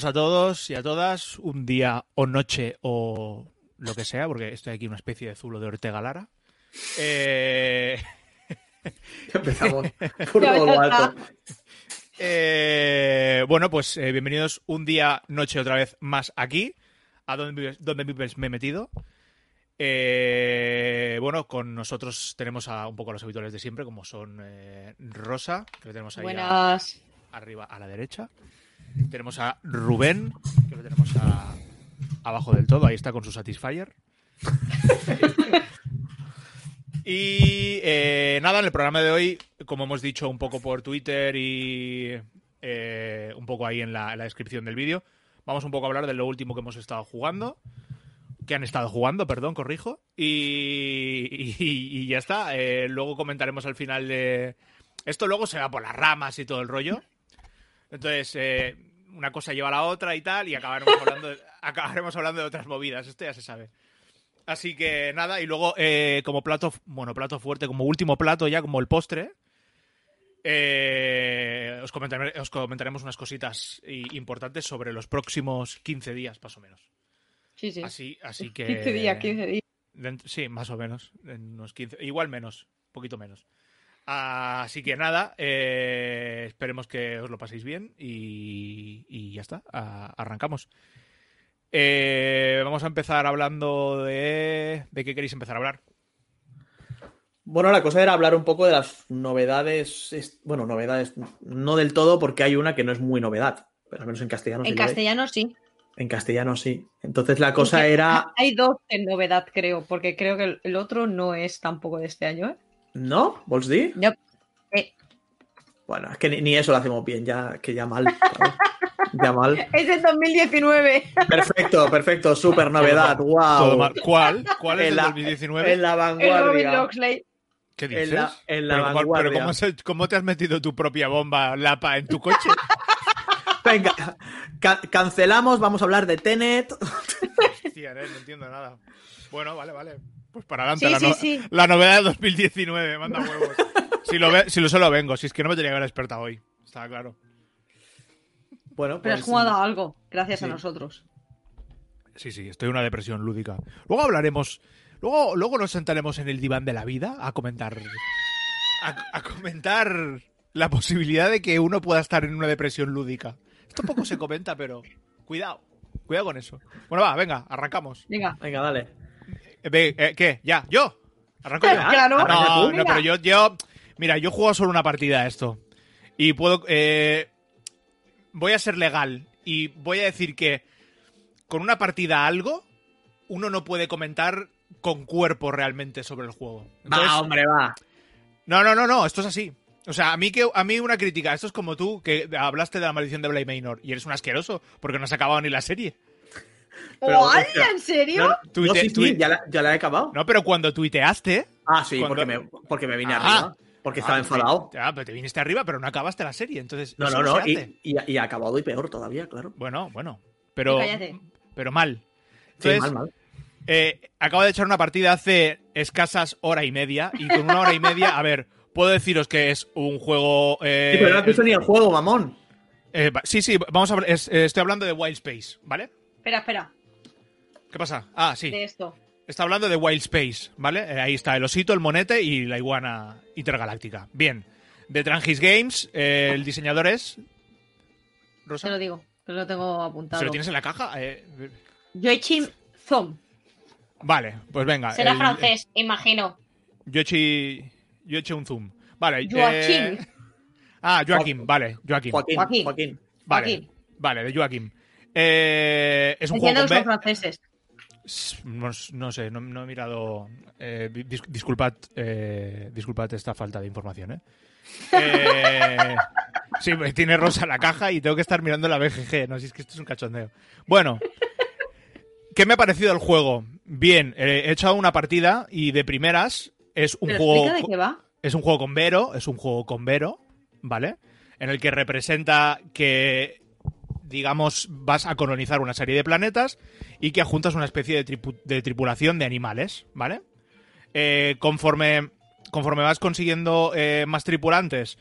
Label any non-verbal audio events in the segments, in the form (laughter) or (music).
buenos a todos y a todas. Un día o noche o lo que sea, porque estoy aquí una especie de zulo de Ortega Lara. Eh, (laughs) Empezamos (laughs) por todo lo alto. eh, bueno, pues eh, bienvenidos un día, noche otra vez más aquí, a donde vives, donde vives me he metido. Eh, bueno, con nosotros tenemos a un poco a los habituales de siempre, como son eh, Rosa, que lo tenemos ahí a- arriba a la derecha. Tenemos a Rubén, que lo tenemos a- abajo del todo, ahí está con su Satisfyer. (laughs) y eh, nada, en el programa de hoy, como hemos dicho un poco por Twitter y eh, un poco ahí en la, descripción del vídeo, vamos un poco a hablar de lo último que hemos estado jugando. Que han estado jugando, perdón, corrijo. Y, y- y ya está. Eh, luego comentaremos al final de. Esto luego se va por las ramas y todo el rollo. Entonces, eh, una cosa lleva a la otra y tal, y acabaremos (laughs) hablando, de, acabaremos hablando de otras movidas, esto ya se sabe. Así que nada, y luego eh, como plato, bueno, plato fuerte, como último plato ya, como el postre, eh, os, comentaremos unas cositas importantes sobre los próximos 15 días, más o menos. Sí, sí. Así, así que... 15 días, 15 días. Sí, más o menos. En unos 15, igual menos, un poquito menos. Así que nada, eh, esperemos que os lo paséis bien y, y ya está, a- arrancamos. Eh, vamos a empezar hablando de... ¿De qué queréis empezar a hablar? Bueno, la cosa era hablar un poco de las novedades. es- Bueno, novedades, no del todo, porque hay una que no es muy novedad. Pero al menos en castellano sí. En castellano sí. En castellano sí. Entonces la cosa era. Hay dos en novedad, creo, porque creo que el- el otro no es tampoco de este año, ¿eh? ¿No? ¿Vols dir? No. Eh, Bueno, es que ni, ni eso lo hacemos bien, ya que ya mal. ¿sabes? ya mal. (laughs) es de 2019. Perfecto, perfecto, (laughs) súper novedad. ¡Wow! ¿Cuál? ¿Cuál es En el la- 2019? En la El vanguardia. Loxley. ¿Qué dices? En la, en la pero, ¿cómo- vanguardia. pero ¿cómo, se- cómo te has metido tu propia bomba lapa en tu coche? (laughs) Venga, ca- cancelamos, vamos a hablar de Tenet. Hostia, eh, no entiendo nada. Bueno, vale, vale. Pues para adelante Sí, la, sí, no- sí. la novedad de 2019, manda (laughs) huevos. Si lo, ve- si lo solo vengo, si es que no me tenía que haber despertado hoy. Estaba claro. Bueno, Pero pues. has jugado a algo, gracias a nosotros. Sí, sí, estoy en una depresión lúdica. Luego hablaremos. Luego, luego nos sentaremos en el diván de la vida a comentar. A, a comentar la posibilidad de que uno pueda estar en una depresión lúdica. Esto poco se comenta, pero. Cuidado. Cuidado con eso. Bueno, va, venga, arrancamos. Venga. Venga, dale. Eh, ve, eh, ¿Qué? ¿Ya? ¿Yo? ¿Arranco Claro, ya? claro. No, no, pero yo, yo. Mira, yo juego solo una partida a esto. Y puedo. eh, voy a ser legal. Y voy a decir que con una partida algo, uno no puede comentar con cuerpo realmente sobre el juego. Entonces- Va, hombre, va. no, no, no, no, esto es así. O sea, a mí que a mí una crítica, esto es como tú que hablaste de la maldición de Blade Manor y eres un asqueroso porque no has acabado ni la serie. Pero, ¡Oh, hostia. ¿En serio? No, Tuite- no, sí, ya, la, ya la he acabado. No, pero cuando tuiteaste, Ah, sí, Cuando- porque me, porque me vine Ah. arriba. Porque estaba Ah, enfadado. Ah, pero te viniste arriba, pero no acabaste la serie, entonces No, no, no. se Y, y, y ha acabado y peor todavía, claro. Bueno, bueno, pero Cállate. pero mal. Sí, mal, mal. eh, acabo de echar una partida hace escasas hora y media y con una hora y media, a ver, puedo deciros que es un juego. eh, Sí, pero no has visto ni el juego, mamón. eh, sí, sí, vamos a es- eh, estoy hablando de Wild Space, ¿vale? Espera, espera. ¿Qué pasa? Ah, sí. De esto. Está hablando de Wild Space, ¿vale? Eh, ahí está el osito, el monete y la iguana intergaláctica. Bien. De Trangis Games, eh, el diseñador es. Rosa. Te lo digo, que lo tengo apuntado. ¿Se lo tienes en la caja? Eh, Joachim Zom. Vale, pues venga. Será el- francés, imagino. Yo eché, yo eché un zoom. Vale. Joaquín. eh, Ah, Joaquín, vale, Joaquín. Joaquín. Joaquín. Joaquín. Vale, Joaquín. vale, de Joaquín. Eh, es un Entiendo juego son con B. franceses. No, no sé, no, no he mirado. eh, dis- disculpad, eh, disculpad esta falta de información, ¿eh? Eh, sí, pues tiene rosa la caja y tengo que estar mirando la BGG. No, si es que esto es un cachondeo. Bueno, ¿qué me ha parecido el juego? Bien, eh, he echado una partida y de primeras es un ¿Pero juego. de qué va? Es un juego con Vero, es un juego con Vero, ¿vale? En el que representa que, digamos, vas a colonizar una serie de planetas y que adjuntas una especie de, tripu- de tripulación de animales, ¿vale? Eh, conforme, conforme vas consiguiendo eh, más tripulantes,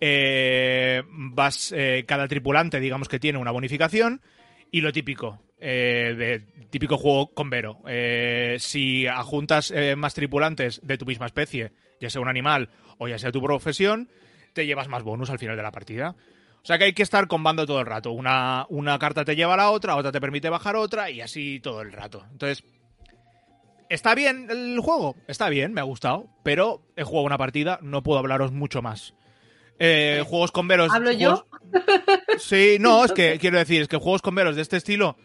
eh, vas, cada tripulante, digamos que tiene una bonificación y lo típico, de típico juego con Vero. Si adjuntas eh, más tripulantes de tu misma especie, ya sea un animal o ya sea tu profesión, te llevas más bonus al final de la partida. O sea que hay que estar combando todo el rato. Una, una carta te lleva a la otra, otra te permite bajar otra y así todo el rato. Entonces, está bien el juego, está bien, me ha gustado, pero he jugado una partida, no puedo hablaros mucho más. Eh, juegos con veros. ¿Hablo yo? (laughs) Sí, no, es que quiero decir, es que juegos con veros de este estilo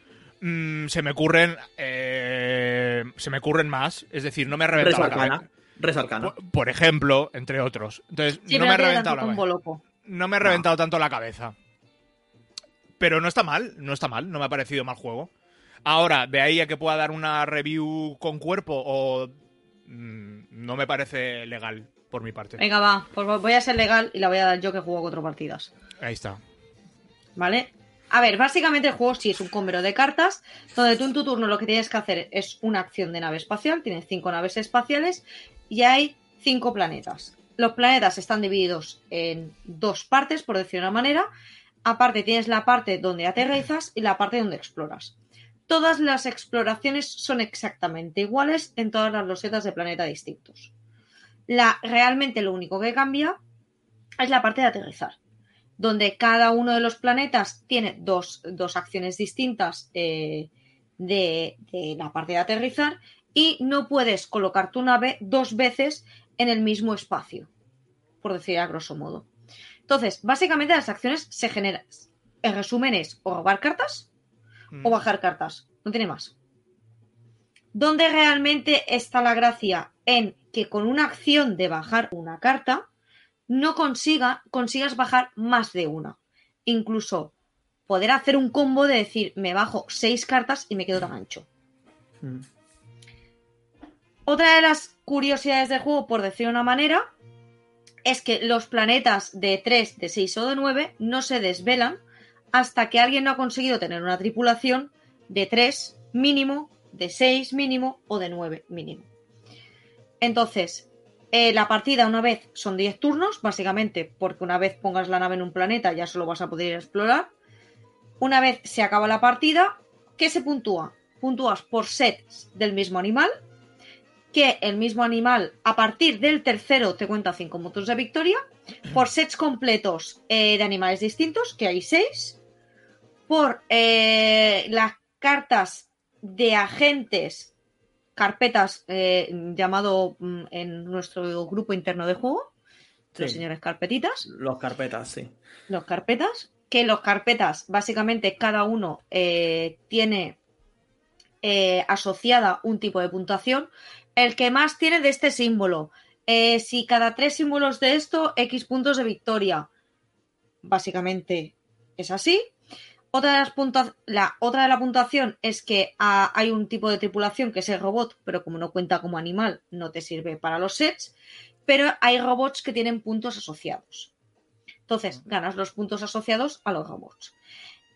mm, se me ocurren. eh, se me ocurren más. Es decir, no me ha Res reventado la cabeza. Res. Por, por ejemplo, entre otros. Entonces, Sí, no me ha reventado la cabeza. No me ha reventado tanto la cabeza. Pero no está mal, no está mal, no me ha parecido mal juego. Ahora, de ahí a que pueda dar una review con cuerpo o mm, no me parece legal por mi parte. Venga, va. Pues voy a ser legal y la voy a dar yo que juego cuatro partidas. Ahí está. ¿Vale? A ver, básicamente el juego sí es un combero de cartas, donde tú en tu turno lo que tienes que hacer es una acción de nave espacial, tienes cinco naves espaciales y hay cinco planetas. Los planetas están divididos en dos partes, por decir una manera. Aparte tienes la parte donde aterrizas y la parte donde exploras. Todas las exploraciones son exactamente iguales en todas las losetas de planeta distintos. La, realmente lo único que cambia es la parte de aterrizar donde cada uno de los planetas tiene dos, dos acciones distintas eh, de, de la parte de aterrizar y no puedes colocar tu nave dos veces en el mismo espacio, por decir a grosso modo. Entonces, básicamente las acciones se generan. En resumen es o robar cartas Mm. o bajar cartas. No tiene más. ¿Dónde realmente está la gracia? En que con una acción de bajar una carta, no consiga, consigas bajar más de una. Incluso poder hacer un combo de decir, me bajo seis cartas y me quedo tan ancho. Mm. Otra de las curiosidades del juego, por decir de una manera, es que los planetas de 3, de 6 o de 9 no se desvelan hasta que alguien no ha conseguido tener una tripulación de 3 mínimo, de 6 mínimo o de 9 mínimo. Entonces, eh, la partida una vez son 10 turnos, básicamente porque una vez pongas la nave en un planeta ya solo vas a poder explorar. Una vez se acaba la partida, ¿qué se puntúa? Puntúas por sets del mismo animal, que el mismo animal a partir del tercero te cuenta 5 puntos de victoria, por (clears throat) sets completos eh, de animales distintos, que hay 6, por eh, las cartas de agentes, carpetas eh, llamado mm, en nuestro grupo interno de juego, los señores carpetitas, Los carpetas, sí. los carpetas, que los carpetas, básicamente cada uno tiene eh, asociada un tipo de puntuación. El que más tiene de este símbolo. Eh, si cada tres símbolos de esto, X puntos de victoria. Básicamente es así. Otra de, las puntua- la, otra de la puntuación es que ah, hay un tipo de tripulación que es el robot, pero como no cuenta como animal, no te sirve para los sets. Pero hay robots que tienen puntos asociados. Entonces, ganas los puntos asociados a los robots.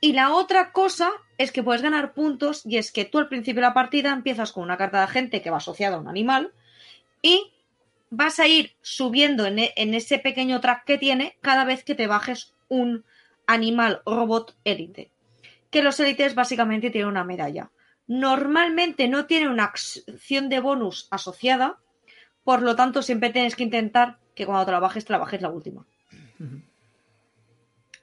Y la otra cosa es que puedes ganar puntos y es que tú al principio de la partida empiezas con una carta de agente que va asociada a un animal y vas a ir subiendo en, e- en ese pequeño track que tiene cada vez que te bajes un animal robot élite. Que los élites básicamente tienen una medalla. Normalmente no tiene una acción de bonus asociada, por lo tanto siempre tienes que intentar que cuando te la bajes, te la última.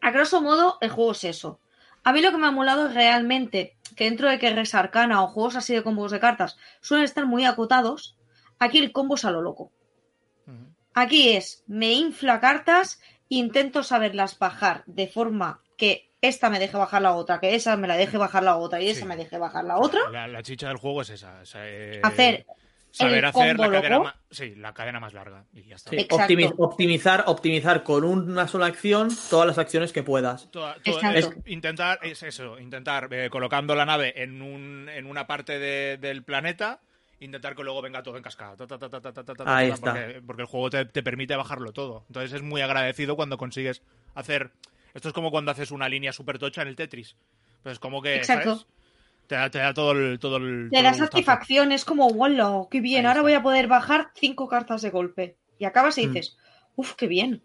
A grosso modo, el juego es eso. A mí lo que me ha molado es realmente que dentro de que Res Arcana o juegos así de combos de cartas suelen estar muy acotados, aquí el combo es a lo loco. Aquí es, me infla cartas, intento saberlas bajar de forma que esta me deje bajar la otra, que esa me la deje bajar la otra y esa me deje bajar la otra. La, la chicha del juego es esa. eh, Hacer saber hacer la cadena más. Sí, la cadena más larga. Y ya está. Sí, Exacto. optimi- optimizar, optimizar con una sola acción todas las acciones que puedas. Toda- toda- Exacto. es intentar, es eso, intentar eh, colocando la nave en, un, en una parte de- del planeta, intentar que luego venga todo en cascada. Ta, ta, ta, ta, ta, ta, ta, ta, Ahí está. Porque, porque el juego te, te permite bajarlo todo. Entonces es muy agradecido cuando consigues hacer. Esto es como cuando haces una línea super tocha en el Tetris. Pues como que. Exacto. ¿sabes? Te da, te da todo el. Todo el Te todo da el gustazo. satisfacción, es como, wow, qué bien, ahora voy a poder bajar cinco cartas de golpe. Y acabas y Mm. dices, uff, qué bien.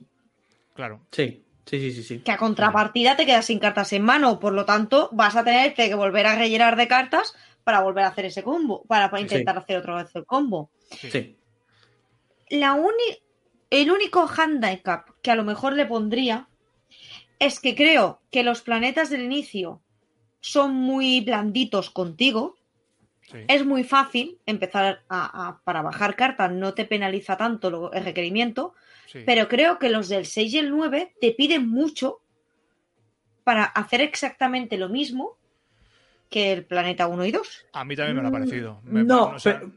Claro. Sí, sí, sí, sí. sí. Que a contrapartida te quedas sin cartas en mano, por lo tanto vas a tener que volver a rellenar de cartas para volver a hacer ese combo, para, Sí. intentar hacer otra vez el combo. Sí. Sí. La uni- el único handicap que a lo mejor le pondría es que creo que los planetas del inicio son muy blanditos contigo. sí. Es muy fácil empezar a, a- para bajar cartas, no te penaliza tanto lo- el requerimiento, sí. pero creo que los del 6 y el 9 te piden mucho para hacer exactamente lo mismo que el planeta 1 y 2. A mí también me lo ha Mm, parecido. Me- no, o sea, pero-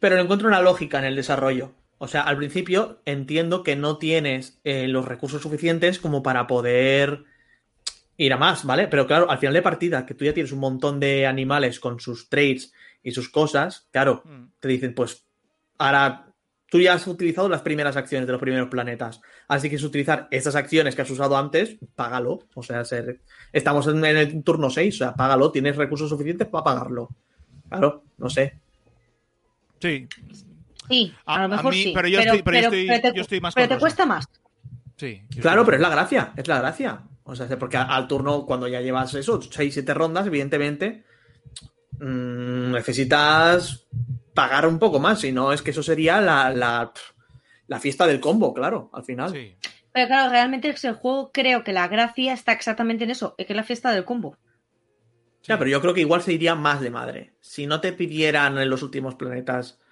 Pero le encuentro una lógica en el desarrollo. O sea, al principio entiendo que no tienes eh, los recursos suficientes como para poder ir a más, ¿vale? Pero claro, al final de partida, que tú ya tienes un montón de animales con sus traits y sus cosas, claro, mm, te dicen, pues ahora tú ya has utilizado las primeras acciones de los primeros planetas. Así que es utilizar estas acciones que has usado antes, págalo. O sea, ser- estamos en, el turno 6, o sea, págalo, tienes recursos suficientes para pagarlo. Claro, no sé. sí, Sí, a, A- lo a mejor mí- sí. pero yo estoy- pero yo estoy- te, yo estoy más pero te cuesta más. sí. Claro, estoy- pero es la gracia, es la gracia. O sea, porque al, turno, cuando ya llevas eso, 6, 7 rondas, evidentemente, mm, necesitas pagar un poco más. Si no, es que eso sería la, la, la fiesta del combo, claro, al final. Sí. Pero claro, realmente es el juego, creo que la gracia está exactamente en eso, es que es la fiesta del combo. Ya, pero yo creo que igual se iría más de madre. Si no te pidieran en los últimos planetas, ta-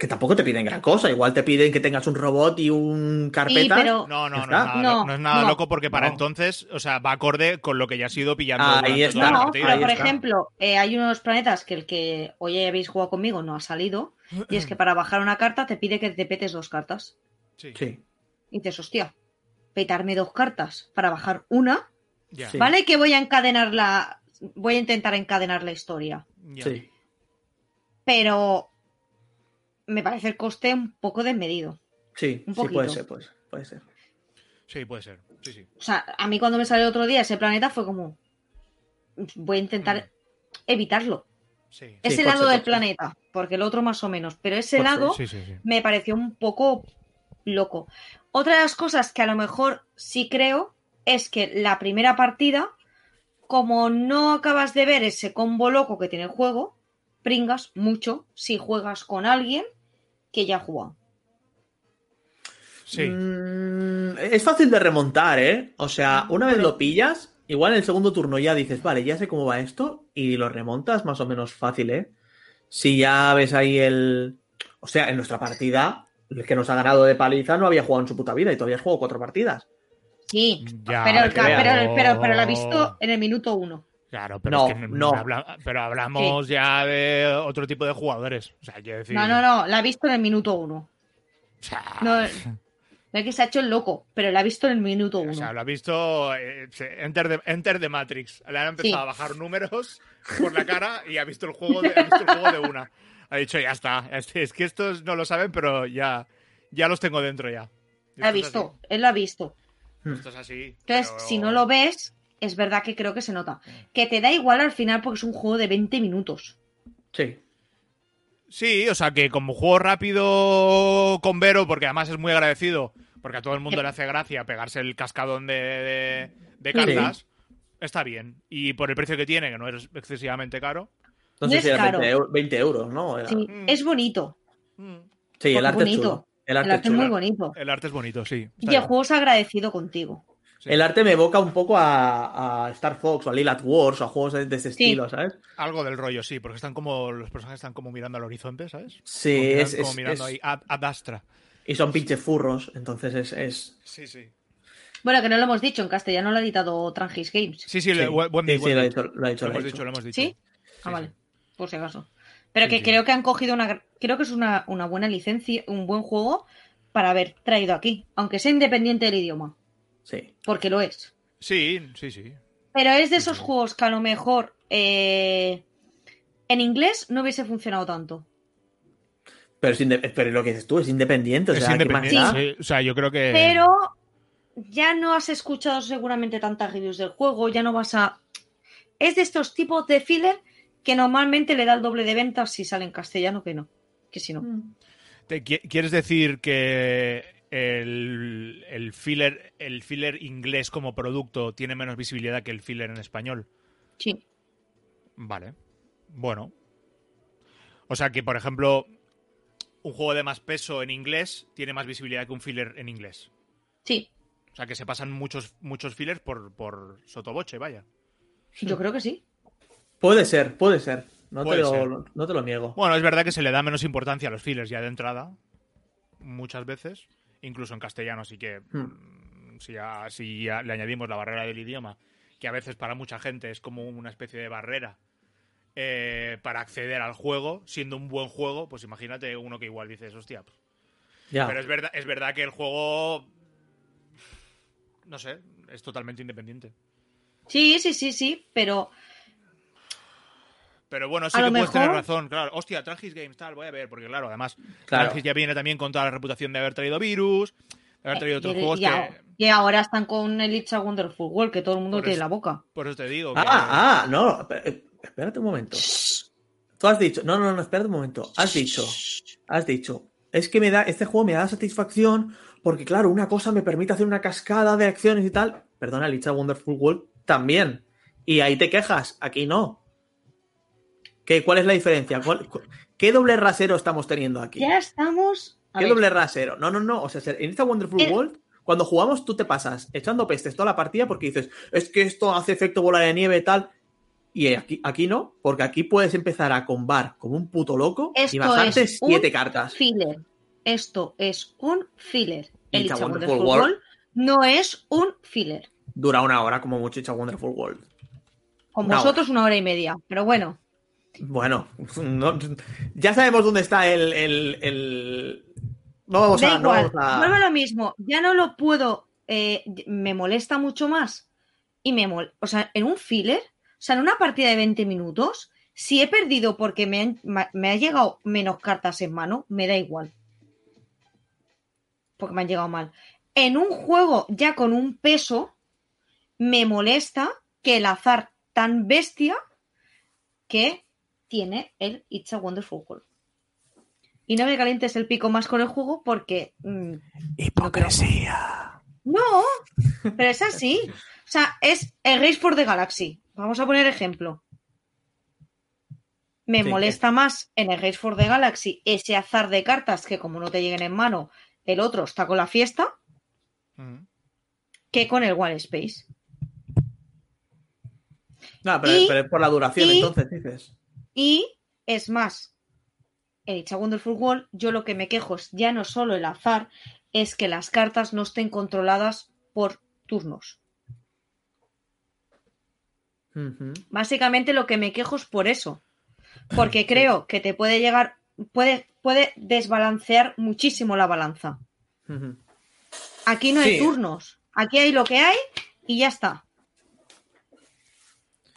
que tampoco te piden gran cosa, igual te piden que tengas un robot y un carpeta. pero- No, no, no, No, no es nada no. loco porque para No. entonces, o sea, va acorde con lo que ya has ido pillando. Ahí está. No, pero por está. ejemplo, eh, hay unos planetas que el que hoy habéis jugado conmigo no ha salido, y es que para bajar una carta te pide que te petes dos cartas. Sí, Sí, Y dices, hostia, petarme dos cartas para bajar una, ya, Sí. ¿vale? Que voy a encadenar la. Voy a intentar encadenar la historia. ya. sí. Pero me parece el coste un poco desmedido. Sí, Un sí, puede ser, pues, puede ser. Sí, puede ser. Sí, sí. O sea, a mí cuando me salió el otro día ese planeta fue como. Voy a intentar evitarlo. Sí. Ese lado ser, del planeta, porque el otro más o menos. Pero ese lado Sí, sí, sí. me pareció un poco loco. Otra de las cosas que a lo mejor sí creo es que la primera partida, como no acabas de ver ese combo loco que tiene el juego, pringas mucho si juegas con alguien que ya ha jugado. Sí. Mm, es fácil de remontar, ¿eh? O sea, una vez lo pillas, igual en el segundo turno ya dices, vale, ya sé cómo va esto, y lo remontas más o menos fácil, ¿eh? Si ya ves ahí el. O sea, en nuestra partida, el que nos ha ganado de paliza no había jugado en su puta vida y todavía has jugado cuatro partidas. Sí, Ya, pero, el pero, pero, pero la he visto en el minuto uno. Claro, pero No, es que no. habla- pero hablamos ya de otro tipo de jugadores. O sea, quiero decir. No, no, no, la he visto en el minuto uno. O sea, No, no es que se ha hecho el loco, pero la he visto en el minuto uno. o sea, lo ha visto eh, Enter, de, Enter the Matrix. Le han empezado Sí. a bajar números por la cara y ha visto el juego de, ha visto el juego de una. Ha dicho, ya está. Es, que estos no lo saben, pero ya, ya los tengo dentro ya. La ha visto, él lo ha visto. Esto es así. Entonces, pero- si no lo ves, es verdad que creo que se nota. Que te da igual al final porque es un juego de 20 minutos. Sí. Sí, o sea que como juego rápido con Vero, porque además es muy agradecido, porque a todo el mundo le hace gracia pegarse el cascadón de, de- de cartas, está bien. Y por el precio que tiene, que no es excesivamente caro. No No sé es si era caro. 20, eu- 20 euros, ¿no? Era- Sí, Mm. es bonito. mm, Sí, el arte es chulo. El arte, El arte es es muy bonito. El arte es bonito, sí. está Y el bien. juego es agradecido contigo. Sí. El arte me evoca un poco a, a Star Fox o a Lilat Wars o a juegos de, de ese Sí. estilo, ¿sabes? Algo del rollo, sí, porque están como. Los personajes están como mirando al horizonte, ¿sabes? Sí, como es, como es- mirando es- ahí ad, ad astra. Y son pinches furros, entonces es... es... Sí, sí. Bueno, que no lo hemos dicho, en castellano lo ha editado Trangis Games. Sí, sí, lo ha di. dicho, lo ha dicho, Lo lo ha hemos dicho. lo hemos dicho. ¿Sí? Sí, Ah, vale. Por si acaso. Pero Sí, que sí. creo que han cogido una. Creo que es una, una buena licencia, un buen juego para haber traído aquí. Aunque sea independiente del idioma. Sí. Porque lo es. Sí, sí, sí. Pero es de esos juegos que a lo mejor eh, en inglés no hubiese funcionado tanto. Pero, es pero lo que dices tú es independiente, o sea, ¿qué más independiente. sí. O sea, yo creo que. Pero ya no has escuchado seguramente tantas reviews del juego, ya no vas a... Es de estos tipos de filler que normalmente le da el doble de ventas si sale en castellano que no. Que si no. ¿Te qui- ¿Quieres decir que el, el filler, el filler inglés como producto tiene menos visibilidad que el filler en español? Sí. Vale. Bueno. O sea que, por ejemplo, un juego de más peso en inglés tiene más visibilidad que un filler en inglés. Sí. O sea que se pasan muchos, muchos fillers por, por sotoboche, vaya. Yo creo que sí. Puede ser, puede ser. No, Puede te lo, ser. no te lo niego. Bueno, es verdad que se le da menos importancia a los fillers ya de entrada. Muchas veces. Incluso en castellano, así que. Hmm. mm, Si, ya, si ya le añadimos la barrera del idioma, que a veces para mucha gente es como una especie de barrera eh, para acceder al juego, siendo un buen juego, pues imagínate uno que igual dices, hostia. pues". Pero es verdad, es verdad que el juego. No sé, es totalmente independiente. Sí, sí, sí, sí, pero Pero bueno, sí A que puedes tener razón, claro. Hostia, Trangis Games, tal, voy a ver, porque claro, además, Claro. Trangis ya viene también con toda la reputación de haber traído virus, de haber traído otros y, juegos y que. y ahora están con el It's a Wonderful World, que todo el mundo Por tiene eso- la boca. Por eso te digo. que- Ah, ah, no. eh, Espérate un momento. Tú has dicho. No, no, no, espérate un momento. Has dicho. Has dicho. Es que me da. Este juego me da satisfacción. Porque, claro, una cosa me permite hacer una cascada de acciones y tal. Perdona, el It's a Wonderful World también. Y ahí te quejas. Aquí no. ¿Qué, ¿Cuál es la diferencia? ¿Cuál- cu- ¿Qué doble rasero estamos teniendo aquí? Ya estamos. a ¿Qué ver, doble rasero? No, no, no. O sea, en esta Wonderful El- World, cuando jugamos, tú te pasas echando pestes toda la partida porque dices, es que esto hace efecto bola de nieve y tal. Y aquí, aquí no, porque aquí puedes empezar a combar como un puto loco y bajarte es un siete cartas. Filler. Esto es un filler. El Wonderful Wonderful World. World no es un filler. Dura una hora como mucho It's a Wonderful World. Con Una vosotros una hora y media. Pero bueno, Bueno, no- ya sabemos dónde está el. el, el- No vamos da a. no vamos a- Vuelvo a lo mismo. Ya no lo puedo. eh, me molesta mucho más. Y me mol... O sea, en un filler, o sea, en una partida de 20 minutos, si he perdido porque me, han- me ha llegado menos cartas en mano, me da igual. Porque me han llegado mal. En un juego ya con un peso, me molesta que el azar tan bestia que tiene el It's a Wonderful World. Y no me calientes el pico más con el juego porque. mm, Hipocresía. no, pero es así. O sea, es el Race for the Galaxy. Vamos a poner ejemplo. Me Sí, molesta más en el Race for the Galaxy ese azar de cartas que, como no te lleguen en mano, el otro está con la fiesta, Mm. que con el One Space. No, pero, Y- pero es por la duración, y- entonces dices. Y es más, en It's a Wonderful World, yo lo que me quejo es ya no solo el azar, es que las cartas no estén controladas por turnos. Básicamente lo que me quejo es por eso. Porque creo que te puede llegar, puede, puede desbalancear muchísimo la balanza. Aquí no hay Sí. turnos. Aquí hay lo que hay y ya está.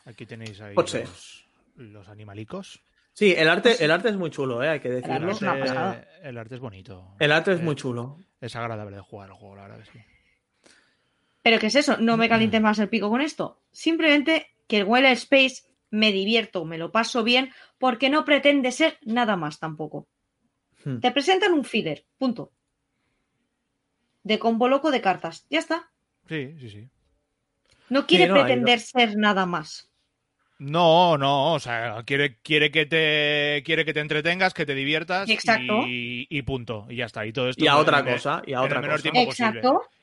Aquí tenéis ahí los, los animalicos. Sí, el arte, el arte es muy chulo, ¿eh? hay que El decirlo. arte el arte es bonito. El arte es Eh, muy chulo. Es agradable de jugar el juego, la verdad que sí. Pero ¿qué es eso? No me calientes más el pico con esto. Simplemente que el Wild Space me divierto, me lo paso bien, porque no pretende ser nada más tampoco. Hmm. Te presentan un filler, punto. De combo loco de cartas. Ya está. Sí, sí, sí. No quiere no, pretender ser nada más. No, no, o sea, quiere, quiere que te quiere que te entretengas, que te diviertas Exacto. y, y punto. Y ya está. Y todo esto Y a otra el- cosa, y a en el otra menor cosa. tiempo posible.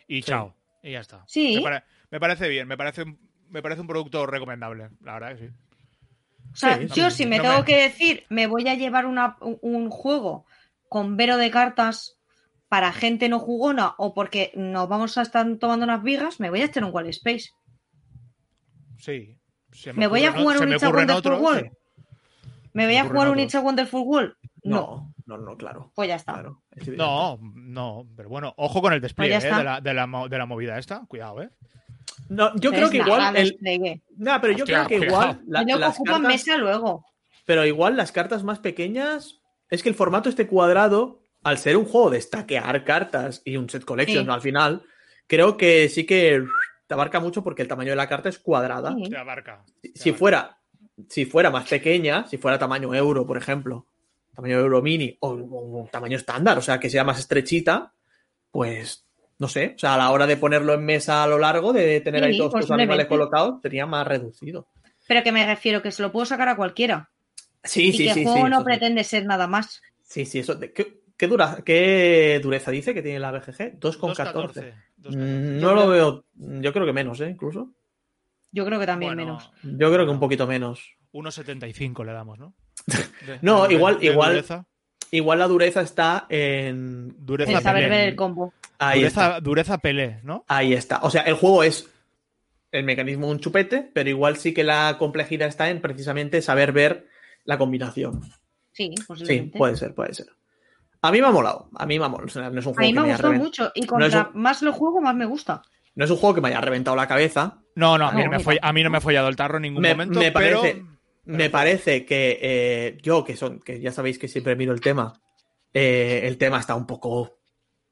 Y Sí. chao. Y ya está. Sí. Me, pare- me parece bien, me parece, un- me parece un producto recomendable, la verdad que sí. O sea, Sí, yo si me no tengo me- que decir, me voy a llevar una- un, un juego con vero de cartas para gente no jugona o porque nos vamos a estar tomando unas vigas, me voy a echar un Wall Space. Sí. Se ¿Me voy a jugar un It's a Wonderful World? sí. ¿Me voy a jugar un. It's a Wonderful World? No. No, no, no, claro. Pues ya está. Claro, es evidente. No, no, pero bueno, ojo con el despliegue Pues eh, de, la, de, la, mo- de la movida esta. Cuidado, ¿eh? No, yo creo Es que igual. El... No, pero yo Hostia, creo que igual. la- y luego las ocupan cartas- mesa luego. Pero igual las cartas más pequeñas. Es que el formato este cuadrado, al ser un juego de stackear cartas y un set collection Sí. al final, creo que sí que te abarca mucho porque el tamaño de la carta es cuadrada. Sí. Te abarca. Si- te Si abarca. fuera, si fuera más pequeña, si fuera tamaño euro, por ejemplo, tamaño euro mini o, o- o tamaño estándar, o sea, que sea más estrechita, pues no sé, o sea, a la hora de ponerlo en mesa a lo largo, de tener ahí todos tus animales colocados, sería más reducido. Pero que me refiero que se lo puedo sacar a cualquiera. Sí, y sí, que sí. el juego sí, no sí. pretende ser nada más. Sí, sí, eso. de- ¿Qué, qué dura, ¿Qué dureza dice que tiene la BGG? 2,14. 2.14. Mm, Yo No lo creo- veo. Yo creo que menos, ¿eh? Incluso. Yo creo que también Bueno, menos. Yo creo que un poquito menos. 1.75 le damos, ¿no? (laughs) De- No, de- igual- de igual- Dureza, Igual la dureza está en. dureza, saber ver el combo. Ahí dureza, está. dureza Pelé, ¿no? Ahí está. O sea, el juego es el mecanismo de un chupete, pero igual sí que la complejidad está en precisamente saber ver la combinación. Sí, Sí, puede ser, puede ser. A mí me ha molado. A mí me ha molado. O sea, no es un a juego mí que me ha gustado mucho. Y No contra un- más lo juego, más me gusta. No es un juego que me haya reventado la cabeza. No, no, a mí No, no, me, folla- a mí no me ha follado el tarro en ningún Me- momento, me pero... parece- Me parece que eh, yo, que son, que ya sabéis que siempre miro el tema, eh, el tema está un poco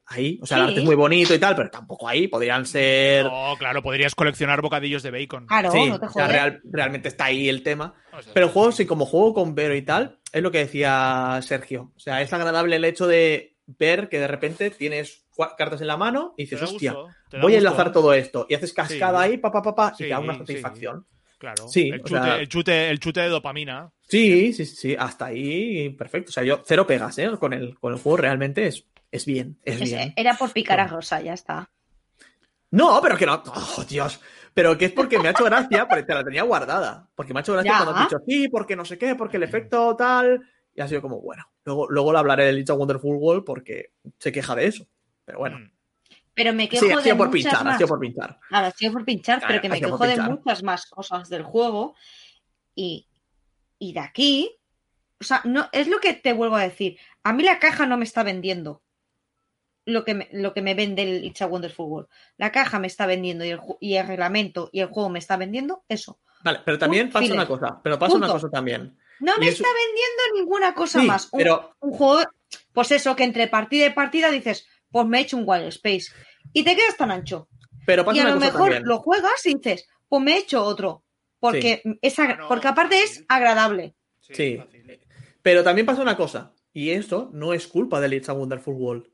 ahí. O sea, el arte es muy bonito y tal, pero tampoco ahí. Podrían ser. No, claro, podrías coleccionar bocadillos de bacon. Claro, sí, no te o sea, jodes. real- realmente está ahí el tema. O sea, Pero el juego, sí, como juego con Vero y tal, es lo que decía Sergio. O sea, es agradable el hecho de ver que de repente tienes cartas en la mano y dices, hostia, gusto, voy a enlazar todo esto. Y haces cascada Sí. ahí, pa, pa, pa, pa, y te da una sí. satisfacción. Claro, Sí, el, chute, sea- el, chute, el chute de dopamina. Sí, sí, sí, sí, hasta ahí perfecto. O sea, yo cero pegas, ¿eh? Con el, con el juego realmente es, es bien, es Es- bien. Era por picar a Rosa, ya está. No, pero que no. Oh, Dios. Pero que es porque me ha hecho gracia, porque te la tenía guardada. Porque me ha hecho gracia Ya. cuando has dicho sí, porque no sé qué, porque el efecto tal. Y ha sido como, bueno. Luego, luego le hablaré del It's a Wonderful World porque se queja de eso. Pero bueno. Mm. Pero me quejo Sí, ha de sido por muchas pinchar, ha sido por pinchar. Ahora, ha sido por pinchar, Claro, pero que me quejo de muchas más cosas del juego. Y, y de aquí. O sea, no, es lo que te vuelvo a decir. A mí la caja no me está vendiendo lo que me, lo que me vende el It's a Wonderful World. La caja me está vendiendo y el, y el reglamento y el juego me está vendiendo eso. Vale, pero también Un pasa filler. una cosa. Pero pasa una cosa también. No Y me eso- está vendiendo ninguna cosa Sí, más. Un, pero- un juego, pues eso, que entre partida y partida dices, pues me he hecho un Wild Space. Y te quedas tan ancho. Pero pasa y a una lo cosa mejor también. lo juegas y dices, pues me he hecho otro. Porque, es Bueno, porque aparte es agradable. Sí. fácil. Pero también pasa una cosa. Y esto no es culpa del It's a Wonderful World.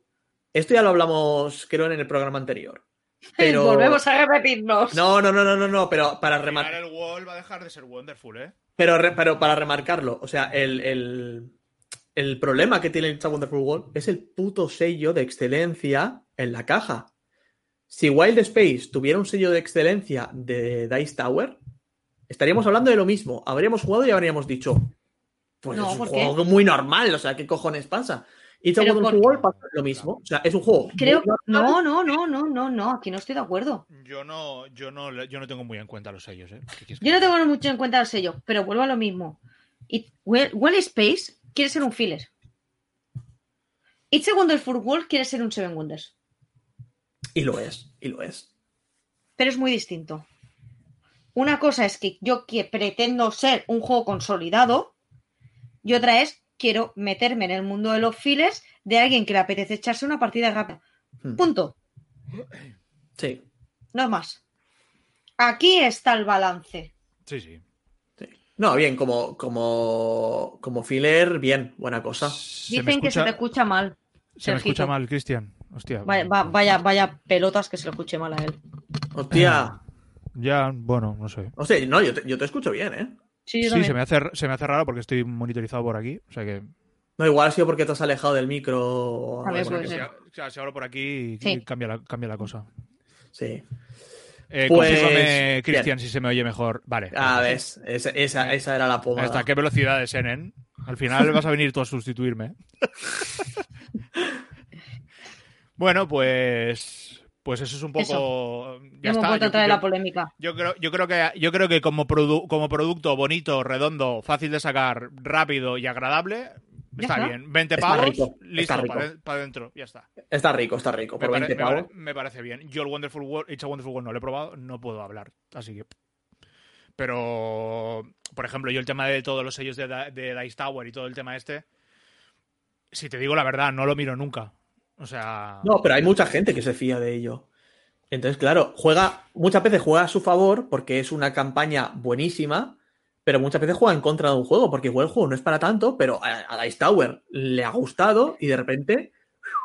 Esto ya lo hablamos, creo, en el programa anterior. (laughs) Pero... Volvemos a repetirnos. No, no, no, no, no, no, pero para remarcar. el wall va a dejar de ser wonderful, ¿eh? Pero, re- pero para remarcarlo, o sea, el, el, el problema que tiene el It's a Wonderful World es el puto sello de excelencia en la caja. Si Wild Space tuviera un sello de excelencia de Dice Tower, estaríamos hablando de lo mismo. Habríamos jugado y habríamos dicho, pues No, es un juego muy normal, o sea, ¿qué cojones pasa? It's a Pero Wonderful por- World pasa lo mismo. O sea, es un juego. Creo. No, no, no, no, no, no. Aquí no estoy de acuerdo. Yo no, yo no, yo no tengo muy en cuenta los sellos, ¿eh? ¿Qué quieres que Yo no tengo mucho en cuenta el sello, pero vuelvo a lo mismo. It, well, Well Space quiere ser un filler. It's a Wonderful World quiere ser un Seven Wonders. Y lo es, y lo es. pero es muy distinto. Una cosa es que yo que pretendo ser un juego consolidado y otra es quiero meterme en el mundo de los files de alguien que le apetece echarse una partida rápida. Hmm. Punto. Sí, No más. Aquí está el balance. Sí, sí. sí. No, bien, como, como, como filler, bien, buena cosa. Se Dicen que se te escucha mal. Se me escucha mal, Cristian. Hostia. Vaya, va- vaya, vaya pelotas que se lo escuche mal a él. Hostia. Ya, bueno, no sé. O sea, no, yo te, yo te escucho bien, ¿eh? Sí, se me, hace, se me hace raro porque estoy monitorizado por aquí. O sea que. No, igual ha sido porque te has alejado del micro. o A ver. Si, o sea, si hablo por aquí, Sí. cambia, la, cambia la cosa. Sí. Eh, Pues, confírmame, Cristian, si se me oye mejor. Vale. Ah, ves, esa, esa, esa era la pomada. ¿Hasta qué velocidad es Enen? Al final vas a venir tú a sustituirme. (laughs) bueno, pues. Pues eso es un poco. Ya Hemos está. Yo- a traer yo- la polémica. Yo creo, yo creo que, yo creo que como, produ- como producto bonito, redondo, fácil de sacar, rápido y agradable, Ya está, está. bien. 20 Está pavos, rico, listo, para adentro, ya está. Está rico, está rico. Me, Por pare- 20 me pare- pavos. me parece bien. Yo el Wonderful World, It's a Wonderful World no lo he probado, no puedo hablar, así que... Pero, por ejemplo, yo el tema de todos los sellos de, de Dice Tower y todo el tema este, si te digo la verdad, no lo miro nunca. O sea... No, pero hay mucha gente que se fía de ello. Entonces, claro, juega, muchas veces juega a su favor porque es una campaña buenísima, pero muchas veces juega en contra de un juego porque igual el juego no es para tanto, pero a, a Dice Tower le ha gustado y de repente,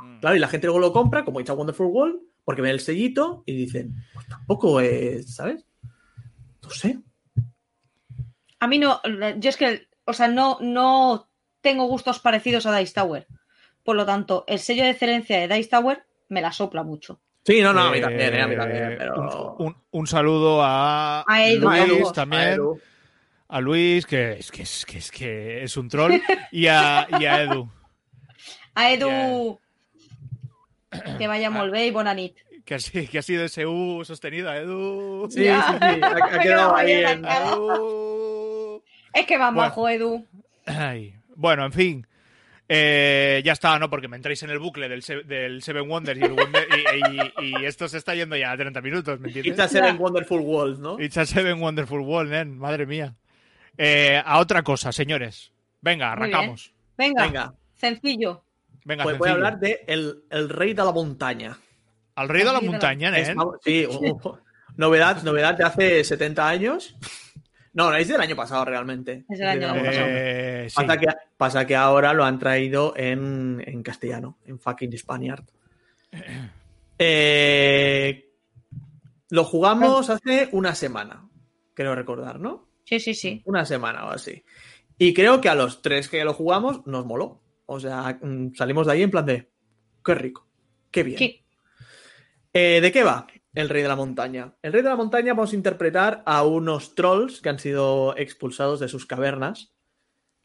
mm. claro, y la gente luego lo compra como a Wonderful World porque ven el sellito y dicen, pues tampoco es, ¿sabes? No sé. A mí no, yo es que, o sea, no, no tengo gustos parecidos a Dice Tower. Por lo tanto, el sello de excelencia de Dice Tower me la sopla mucho. Sí, no, no, a mí Eh, también, eh, a mí también, pero... un, un- un saludo a, A Edu, Luis también. A Edu. a Luis, que es que es, que es, que es un troll, y a, y a Edu, (laughs) A Edu, que vaya molt bé y bona nit. que que ha sido ese U sostenido, a Edu. Sí, sí, sí, ha, ha (laughs) quedado ahí en... Es que va Bueno. majo, Edu. Ay, Bueno, en fin. Eh, ya está, ¿no? Porque me entráis en el bucle del, se- del Seven Wonders y, el Wonder- y, y- y esto se está yendo ya a 30 minutos, ¿me entiendes? It's a Seven Wonderful World, ¿no? It's a Seven Wonderful World, nen, madre mía. Eh, a otra cosa, señores. Venga, arrancamos. Venga, Venga, sencillo. Venga, pues voy a hablar de el, el Rey de la Montaña. Al rey de la montaña, Es- nen. sí, un- un- novedad, novedad de hace 70 años. No, es del año pasado realmente. Es del año del pasado. Eh, sí. Pasa, que, pasa que ahora lo han traído en, en castellano, en fucking Spaniard. (clears throat) Eh, lo jugamos hace una semana, creo recordar, ¿no? Sí, sí, sí. Una semana o así. Y creo que a los tres que lo jugamos nos moló. O sea, mm, salimos de ahí en plan de, qué rico, qué bien. Sí. Eh, ¿De qué va el Rey de la Montaña? El Rey de la Montaña vamos a interpretar a unos trolls que han sido expulsados de sus cavernas,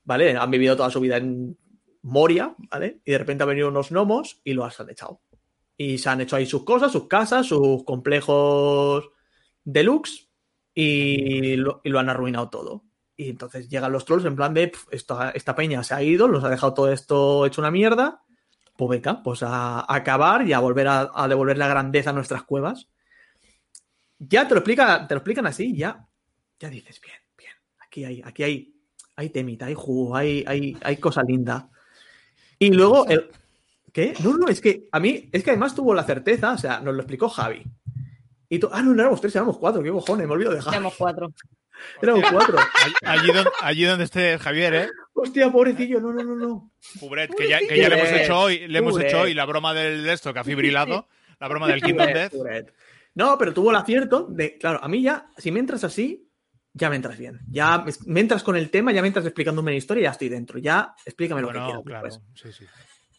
¿vale? Han vivido toda su vida en Moria, ¿vale? Y de repente han venido unos gnomos y los han echado. Y se han hecho ahí sus cosas, sus casas, sus complejos deluxe y lo, y lo han arruinado todo. Y entonces llegan los trolls en plan de, "Pf, esta, peña se ha ido, los ha dejado todo esto hecho una mierda, pues venga, pues a, acabar y a volver a devolver la grandeza a nuestras cuevas. Ya te lo explica, te lo explican así, ya, ya dices, bien, bien, aquí hay, aquí hay, hay temita, hay jugo, hay, hay, hay cosa linda. Y luego el. ¿Qué? No, no, es que a mí, es que además tuvo la certeza, o sea, nos lo explicó Javi. Y tú, ah, no, no éramos tres, éramos cuatro, qué cojones, me olvido de Javi. Tenemos cuatro. (laughs) Éramos cuatro. Allí, allí donde, allí donde esté Javier, ¿eh? Hostia, pobrecillo, no, no, no, no. Que ya, que ya le hemos hecho hoy, le hemos hecho hoy la broma del de esto que ha fibrilado, la broma del Kingdom Death. No, pero tuvo el acierto de, claro, a mí ya, si me entras así, ya me entras bien. Ya me- entras con el tema, ya me entras explicándome la historia ya estoy dentro. Ya explícame lo que quieras. claro, sí, sí.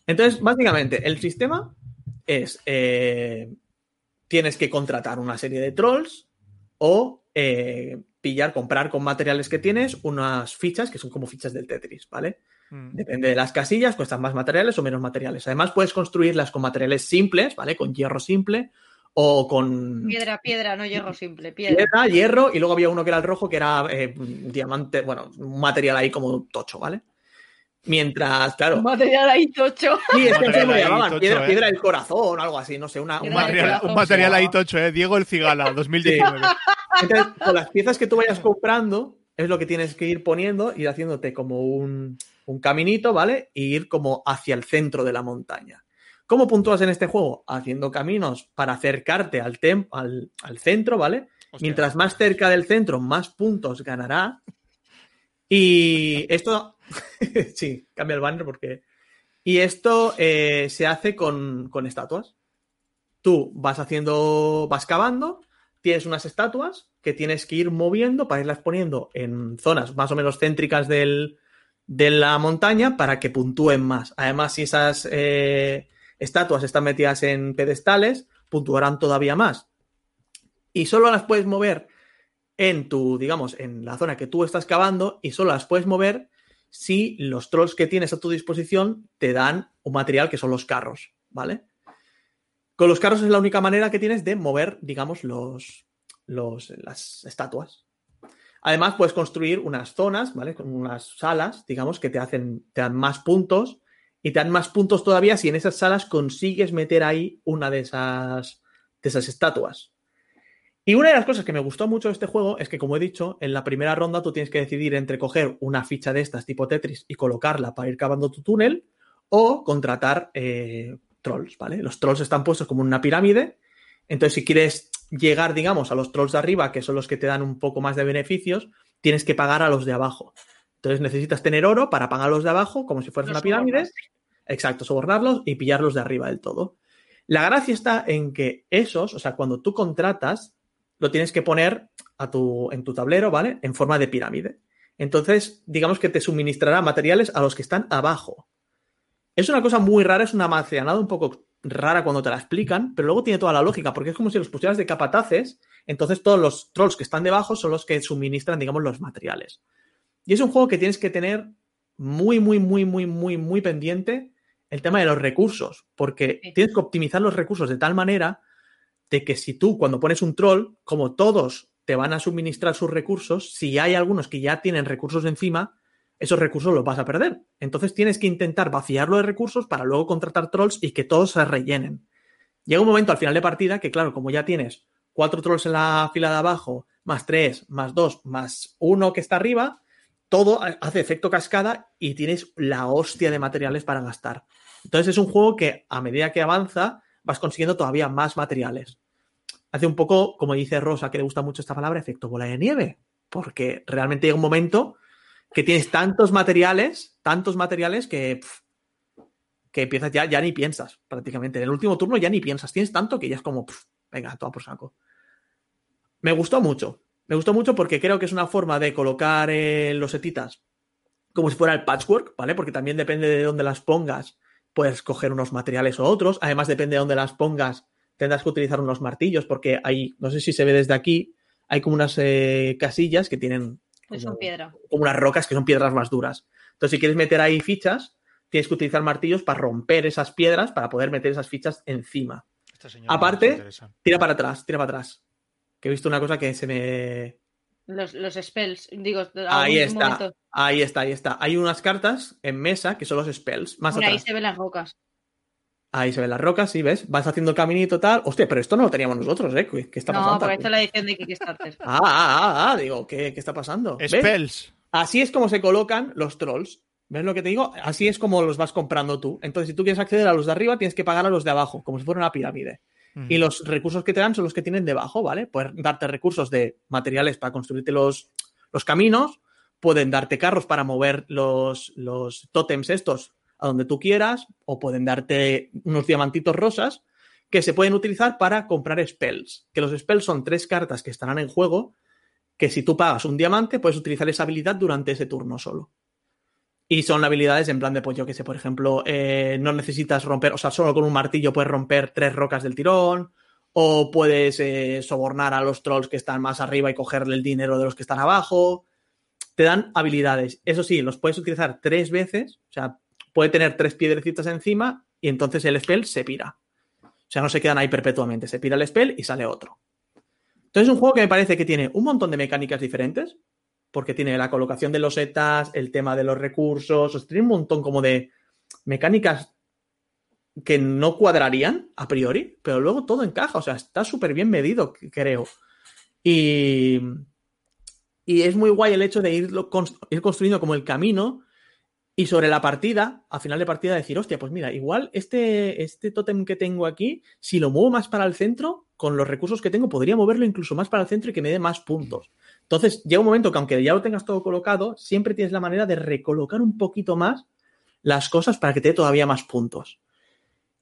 Entonces, básicamente, el sistema es, eh, tienes que contratar una serie de trolls o eh, pillar, comprar con materiales que tienes unas fichas que son como fichas del Tetris, ¿vale? Mm. Depende de las casillas, cuestan más materiales o menos materiales. Además, puedes construirlas con materiales simples, ¿vale? Con hierro simple o con Piedra, piedra, no hierro simple, piedra. piedra, hierro, y luego había uno que era el rojo, que era eh, diamante, bueno, un material ahí como tocho, ¿vale? Mientras, claro. Material ahí tocho. Sí, es que ahí llamaban tocho, piedra, ¿eh? piedra del corazón, algo así, no sé, una, Un material, corazón un material se ahí tocho, ¿eh? Diego el Cigala, (laughs) 2019. Entonces, con las piezas que tú vayas comprando, es lo que tienes que ir poniendo, ir haciéndote como un, un caminito, ¿vale? Y ir como hacia el centro de la montaña. ¿Cómo puntúas en este juego? Haciendo caminos para acercarte al, tem- al, al centro, ¿vale? Hostia. Mientras más cerca del centro, más puntos ganará. Y (laughs) esto. (laughs) sí, cambia el banner porque. Y esto eh, se hace con, con estatuas. Tú vas haciendo. vas cavando, tienes unas estatuas que tienes que ir moviendo para irlas poniendo en zonas más o menos céntricas del, de la montaña para que puntúen más. Además, si esas eh, estatuas están metidas en pedestales, puntuarán todavía más. y solo las puedes mover en tu, digamos, en la zona que tú estás cavando y solo las puedes mover si los trolls que tienes a tu disposición te dan un material que son los carros, ¿vale? Con los carros es la única manera que tienes de mover, digamos, los, los, las estatuas. Además, puedes construir unas zonas, ¿vale? Con unas salas, digamos, que te hacen, te dan más puntos y te dan más puntos todavía si en esas salas consigues meter ahí una de esas, de esas estatuas. Y una de las cosas que me gustó mucho de este juego es que, como he dicho, en la primera ronda tú tienes que decidir entre coger una ficha de estas tipo Tetris y colocarla para ir cavando tu túnel o contratar eh, trolls, ¿vale? Los trolls están puestos como una pirámide. Entonces, si quieres llegar, digamos, a los trolls de arriba, que son los que te dan un poco más de beneficios, tienes que pagar a los de abajo. Entonces necesitas tener oro para pagar los de abajo, como si fueras una pirámide. Exacto, sobornarlos y pillarlos de arriba del todo. La gracia está en que esos, o sea, cuando tú contratas, lo tienes que poner a tu, en tu tablero, ¿vale? En forma de pirámide. Entonces, digamos que te suministrará materiales a los que están abajo. Es una cosa muy rara, es una maceanada un poco rara cuando te la explican, pero luego tiene toda la lógica, porque es como si los pusieras de capataces, entonces todos los trolls que están debajo son los que suministran, digamos, los materiales. Y es un juego que tienes que tener muy, muy, muy, muy, muy, muy pendiente el tema de los recursos, porque tienes que optimizar los recursos de tal manera de que si tú cuando pones un troll, como todos te van a suministrar sus recursos, si hay algunos que ya tienen recursos encima, esos recursos los vas a perder. Entonces tienes que intentar vaciarlo de recursos para luego contratar trolls y que todos se rellenen. Llega un momento al final de partida que, claro, como ya tienes cuatro trolls en la fila de abajo, más tres, más dos, más uno que está arriba, todo hace efecto cascada y tienes la hostia de materiales para gastar. Entonces es un juego que a medida que avanza vas consiguiendo todavía más materiales. Hace un poco, como dice Rosa, que le gusta mucho esta palabra, efecto bola de nieve, porque realmente llega un momento que tienes tantos materiales, tantos materiales que, que empiezas ya, ya ni piensas prácticamente. En el último turno ya ni piensas. Tienes tanto que ya es como, venga, todo por saco. Me gustó mucho. Me gustó mucho porque creo que es una forma de colocar eh, los etitas como si fuera el patchwork, ¿vale? Porque también depende de dónde las pongas, puedes coger unos materiales o otros. Además, depende de dónde las pongas, tendrás que utilizar unos martillos, porque hay, no sé si se ve desde aquí, hay como unas eh, casillas que tienen como, piedra. como unas rocas que son piedras más duras. Entonces, si quieres meter ahí fichas, tienes que utilizar martillos para romper esas piedras para poder meter esas fichas encima. Aparte, tira para atrás, tira para atrás. Que he visto una cosa que se me. Los, spells, digo, ahí está, ahí está, ahí está. Hay unas cartas en mesa que son los spells. Más Ahí se ven las rocas. Ahí se ven las rocas, sí, ¿ves? Vas haciendo el caminito tal. Hostia, pero esto no lo teníamos nosotros, ¿eh? ¿Qué está pasando? No, porque esto es la edición de Kickstarter. (laughs) ah, ah, ah, ah, digo, ¿qué, está pasando? Spells. Así es como se colocan los trolls. ¿Ves lo que te digo? Así es como los vas comprando tú. Entonces, si tú quieres acceder a los de arriba, tienes que pagar a los de abajo, como si fuera una pirámide. Y los recursos que te dan son los que tienen debajo, ¿vale? Pueden darte recursos de materiales para construirte los, los caminos, pueden darte carros para mover los, los tótems estos a donde tú quieras, o pueden darte unos diamantitos rosas que se pueden utilizar para comprar spells. Que los spells son tres cartas que estarán en juego, que si tú pagas un diamante, puedes utilizar esa habilidad durante ese turno solo. Y son habilidades en plan de, pues yo que sé, por ejemplo, eh, no necesitas romper, o sea, solo con un martillo puedes romper tres rocas del tirón, o puedes eh, sobornar a los trolls que están más arriba y cogerle el dinero de los que están abajo. Te dan habilidades. Eso sí, los puedes utilizar tres veces, o sea, puede tener tres piedrecitas encima y entonces el spell se pira. O sea, no se quedan ahí perpetuamente. Se pira el spell y sale otro. Entonces es un juego que me parece que tiene un montón de mecánicas diferentes, porque tiene la colocación de los setas, el tema de los recursos, o sea, tiene un montón como de mecánicas que no cuadrarían a priori, pero luego todo encaja, o sea, está súper bien medido, creo. Y, y es muy guay el hecho de ir, ir construyendo como el camino y sobre la partida, a final de partida, decir, hostia, pues mira, igual este, este tótem que tengo aquí, si lo muevo más para el centro, con los recursos que tengo, podría moverlo incluso más para el centro y que me dé más puntos. Entonces, llega un momento que aunque ya lo tengas todo colocado, siempre tienes la manera de recolocar un poquito más las cosas para que te dé todavía más puntos.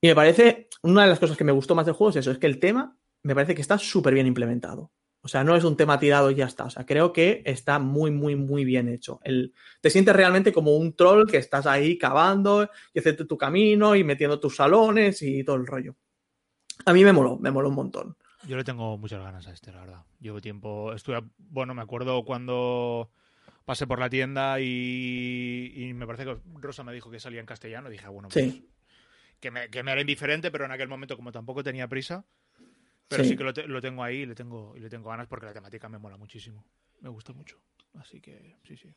Y me parece, una de las cosas que me gustó más del juego es eso, es que el tema me parece que está súper bien implementado. O sea, no es un tema tirado y ya está. O sea, creo que está muy, muy, muy bien hecho. El, te sientes realmente como un troll que estás ahí cavando y haciendo tu camino y metiendo tus salones y todo el rollo. A mí me moló, me moló un montón. Yo le tengo muchas ganas a este, la verdad. Llevo tiempo. Estuve, bueno, me acuerdo cuando pasé por la tienda y, y me parece que Rosa me dijo que salía en castellano. Y dije, ah, bueno, pues, Sí. que, me, que me era indiferente, pero en aquel momento, como tampoco tenía prisa, pero Sí. sí, que lo, te- lo tengo ahí y le tengo, y le tengo ganas porque la temática me mola muchísimo. Me gusta mucho. Así que sí, sí.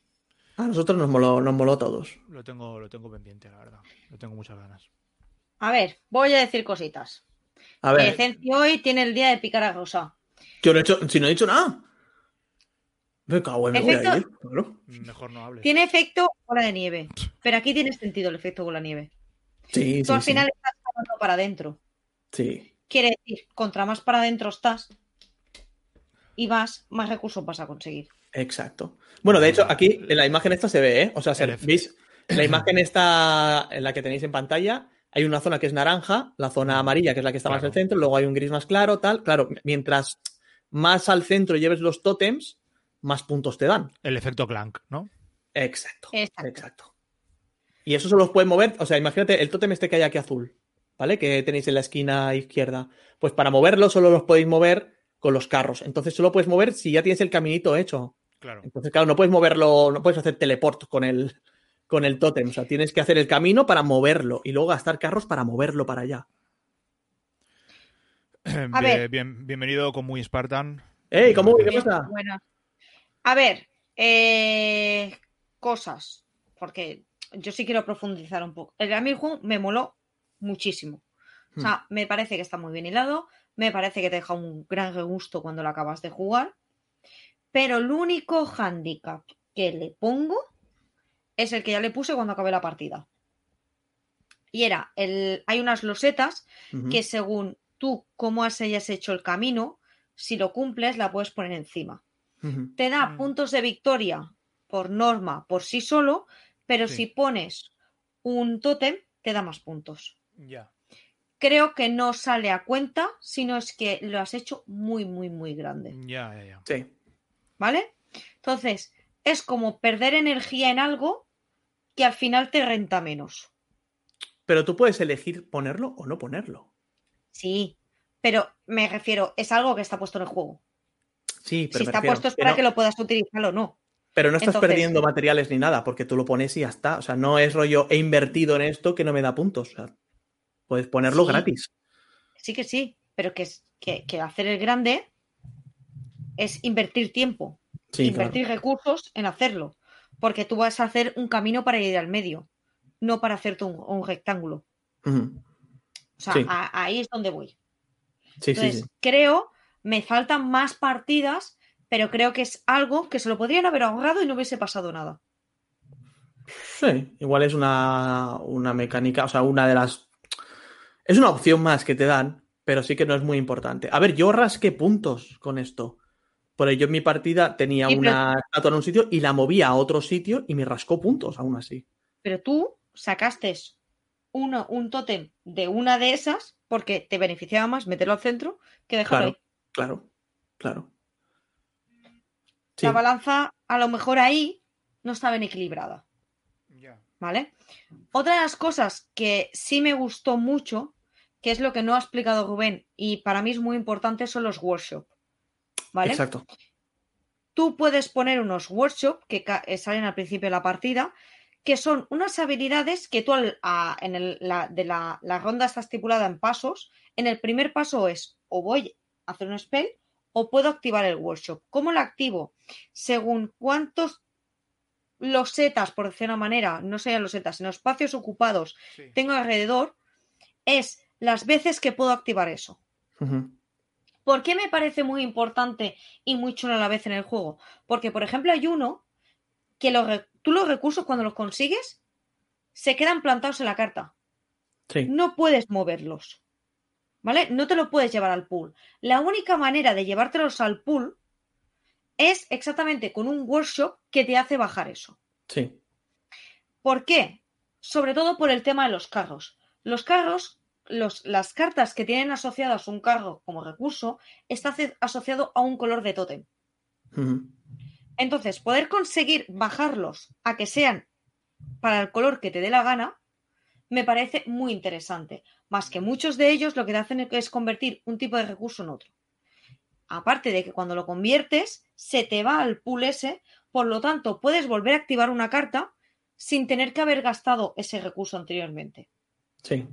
A nosotros nos moló, nos moló a todos. Lo tengo, lo tengo pendiente, la verdad. Le tengo muchas ganas. A ver, voy a decir cositas. A ver, hoy tiene el día de picar a Rosa. yo no he hecho, si no he dicho nada. Me cago en me voy a Efecto- ir, claro. Mejor no hables. Tiene efecto bola de nieve. Pero aquí tiene sentido el efecto bola de nieve. Sí, Tú sí, al sí. final estás jalando para adentro. Sí. Quiere decir, contra más para adentro estás y vas, más recursos vas a conseguir. Exacto. Bueno, de hecho, aquí en la imagen esta se ve, ¿eh? O sea, se-. ¿veis? La imagen esta, en la que tenéis en pantalla, hay una zona que es naranja, la zona amarilla, que es la que está más al centro, luego hay un gris más claro, tal. Claro, mientras más al centro lleves los tótems, más puntos te dan. El efecto Clank, ¿no? Exacto. Exacto. Exacto. Y eso solo los puedes mover, o sea, imagínate el tótem este que hay aquí azul, ¿vale? Que tenéis en la esquina izquierda. Pues para moverlo solo los podéis mover con los carros. Entonces solo puedes mover si ya tienes el caminito hecho. Claro. Entonces, claro, no puedes moverlo, no puedes hacer teleport con el, con el tótem. O sea, tienes que hacer el camino para moverlo y luego gastar carros para moverlo para allá. Bien- ver. bien- bienvenido con muy Spartan. ¡Ey, cómo qué pasa? Buena. A ver, eh, cosas. Porque yo sí quiero profundizar un poco. El Home me moló muchísimo. O sea, me parece que está muy bien hilado. Me parece que te deja un gran regusto cuando lo acabas de jugar. Pero el único handicap que le pongo es el que ya le puse cuando acabé la partida. Y era, el, hay unas losetas que según tú, cómo has hayas hecho el camino, si lo cumples, la puedes poner encima. Te da Mm. puntos de victoria por norma, por sí solo, pero Sí. si pones un tótem, te da más puntos. Ya. Creo que no sale a cuenta, sino es que lo has hecho muy, muy, muy grande. Ya, ya, ya. Sí. ¿Vale? Entonces, es como perder energía en algo que al final te renta menos. Pero tú puedes elegir ponerlo o no ponerlo. Sí, pero me refiero, es algo que está puesto en el juego. Sí, pero si está refiero, puesto es para pero- que lo puedas utilizar o no. Pero no estás Entonces- perdiendo materiales ni nada, porque tú lo pones y ya está. O sea, no es rollo, he invertido en esto que no me da puntos. O sea, puedes ponerlo Sí. gratis. Sí que sí, pero que, es, que, que hacer el grande es invertir tiempo, Sí, invertir recursos en hacerlo. Porque tú vas a hacer un camino para ir al medio, no para hacerte un, un rectángulo. O sea, Sí. a- ahí es donde voy. Sí, Entonces, sí. creo, me faltan más partidas, pero creo que es algo que se lo podrían haber ahorrado y no hubiese pasado nada. Sí, igual es una, una mecánica, o sea, una de las... Es una opción más que te dan, pero sí que no es muy importante. A ver, yo rasqué puntos con esto. Por ello, en mi partida tenía Sí, una estatua en un sitio y la movía a otro sitio y me rascó puntos aún así. Pero tú sacaste uno, un tótem de una de esas porque te beneficiaba más meterlo al centro que dejarlo Claro, ahí. claro, claro. Sí, La balanza, a lo mejor ahí, no está bien equilibrada. Ya. ¿Vale? Otra de las cosas que sí me gustó mucho, que es lo que no ha explicado Rubén, y para mí es muy importante, son los workshops. ¿Vale? exacto. Tú puedes poner unos workshops que eh, salen al principio de la partida, que son unas habilidades que tú al- a- en el- la, de la, la ronda está estipulada en pasos. En el primer paso es o voy a hacer un spell o puedo activar el workshop. ¿Cómo lo activo? Según cuántos losetas, por decir una manera, no sean losetas, sino espacios ocupados Sí. tengo alrededor, es las veces que puedo activar eso. ¿Por qué me parece muy importante y muy chulo a la vez en el juego? Porque, por ejemplo, hay uno que los tú los recursos cuando los consigues se quedan plantados en la carta. Sí, No puedes moverlos. ¿Vale? No te lo puedes llevar al pool. La única manera de llevártelos al pool es exactamente con un workshop que te hace bajar eso. sí. ¿Por qué? Sobre todo por el tema de los carros. Los carros, los, las cartas que tienen asociadas un carro como recurso, está asociado a un color de tótem. Entonces, poder conseguir bajarlos a que sean para el color que te dé la gana, me parece muy interesante. Más que muchos de ellos lo que te hacen es convertir un tipo de recurso en otro. aparte de que cuando lo conviertes, se te va al pool ese, por lo tanto, puedes volver a activar una carta sin tener que haber gastado ese recurso anteriormente. Sí.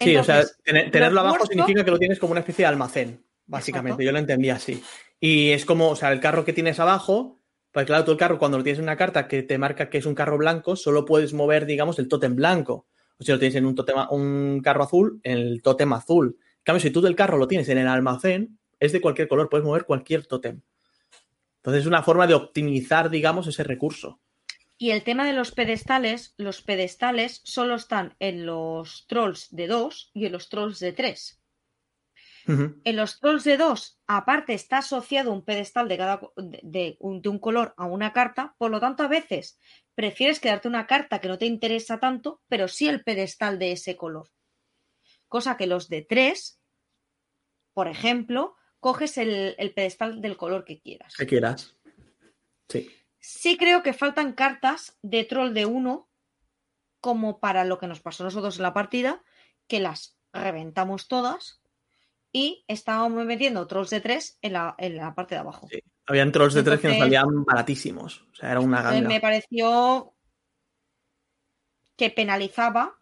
Sí, o sea, tener- tenerlo abajo significa que lo tienes como una especie de almacén, básicamente. Exacto. Yo lo entendía así. Y es como, o sea, el carro que tienes abajo, pues claro, tú el carro, cuando lo tienes en una carta que te marca que es un carro blanco, solo puedes mover, digamos, el tótem blanco. O si lo tienes en un, tótem, un carro azul, en el tótem azul. En cambio, si tú del carro lo tienes en el almacén, es de cualquier color, puedes mover cualquier tótem. Entonces es una forma de optimizar, digamos, ese recurso. Y el tema de los pedestales, los pedestales solo están en los trolls de 2 y en los trolls de 3. Ujú. En los trolls de 2, aparte, está asociado un pedestal de, cada, co- de, de un, de un color a una carta, por lo tanto, a veces prefieres quedarte una carta que no te interesa tanto, pero sí el pedestal de ese color. Cosa que los de 3, por ejemplo, coges el, el pedestal del color que quieras. Que quieras. Sí. Sí creo que faltan cartas de troll de 1 como para lo que nos pasó a nosotros en la partida, que las reventamos todas y estábamos metiendo trolls de 3 en la, en la parte de abajo. Sí. Habían trolls de tres que nos salían baratísimos. O sea, era una ganga. me pareció que penalizaba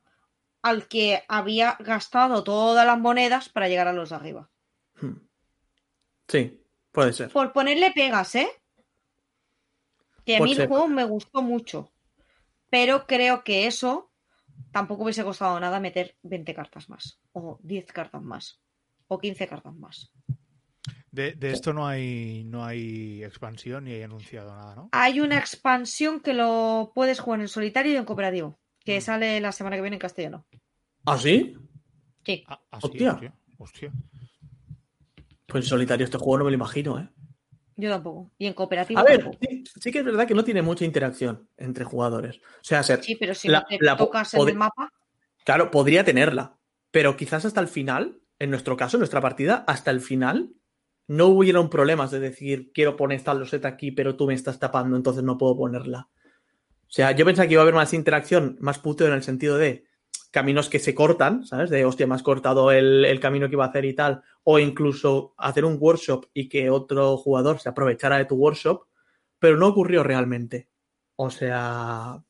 al que había gastado todas las monedas para llegar a los de arriba. Hmm. Sí, puede ser. Por ponerle pegas, ¿eh? Que a mí el juego me gustó mucho. Pero creo que eso tampoco hubiese costado nada meter 20 cartas más. O 10 cartas más. O 15 cartas más. De, de esto no hay, no hay expansión ni hay anunciado nada, ¿no? Hay una expansión que lo puedes jugar en solitario y en cooperativo. Que Mm. sale la semana que viene en castellano. ¿Ah, sí? Sí. Ah, ah, sí, Hostia. hostia, hostia. Pues en solitario este juego no me lo imagino, ¿eh? Yo tampoco. Y en cooperativo A ver, tampoco. sí, sí que es verdad que no tiene mucha interacción entre jugadores. O sea, ser, Sí, pero si la- no te la po- tocas en el mapa. claro, podría tenerla, pero quizás hasta el final, en nuestro caso, en nuestra partida, hasta el final, no hubieron problemas de decir, quiero poner esta loseta aquí, pero tú me estás tapando, entonces no puedo ponerla. O sea, yo pensaba que iba a haber más interacción, más puteo en el sentido de caminos que se cortan, ¿sabes? De, hostia, me has cortado el, el camino que iba a hacer y tal. O incluso hacer un workshop y que otro jugador se aprovechara de tu workshop, pero no ocurrió realmente. O sea,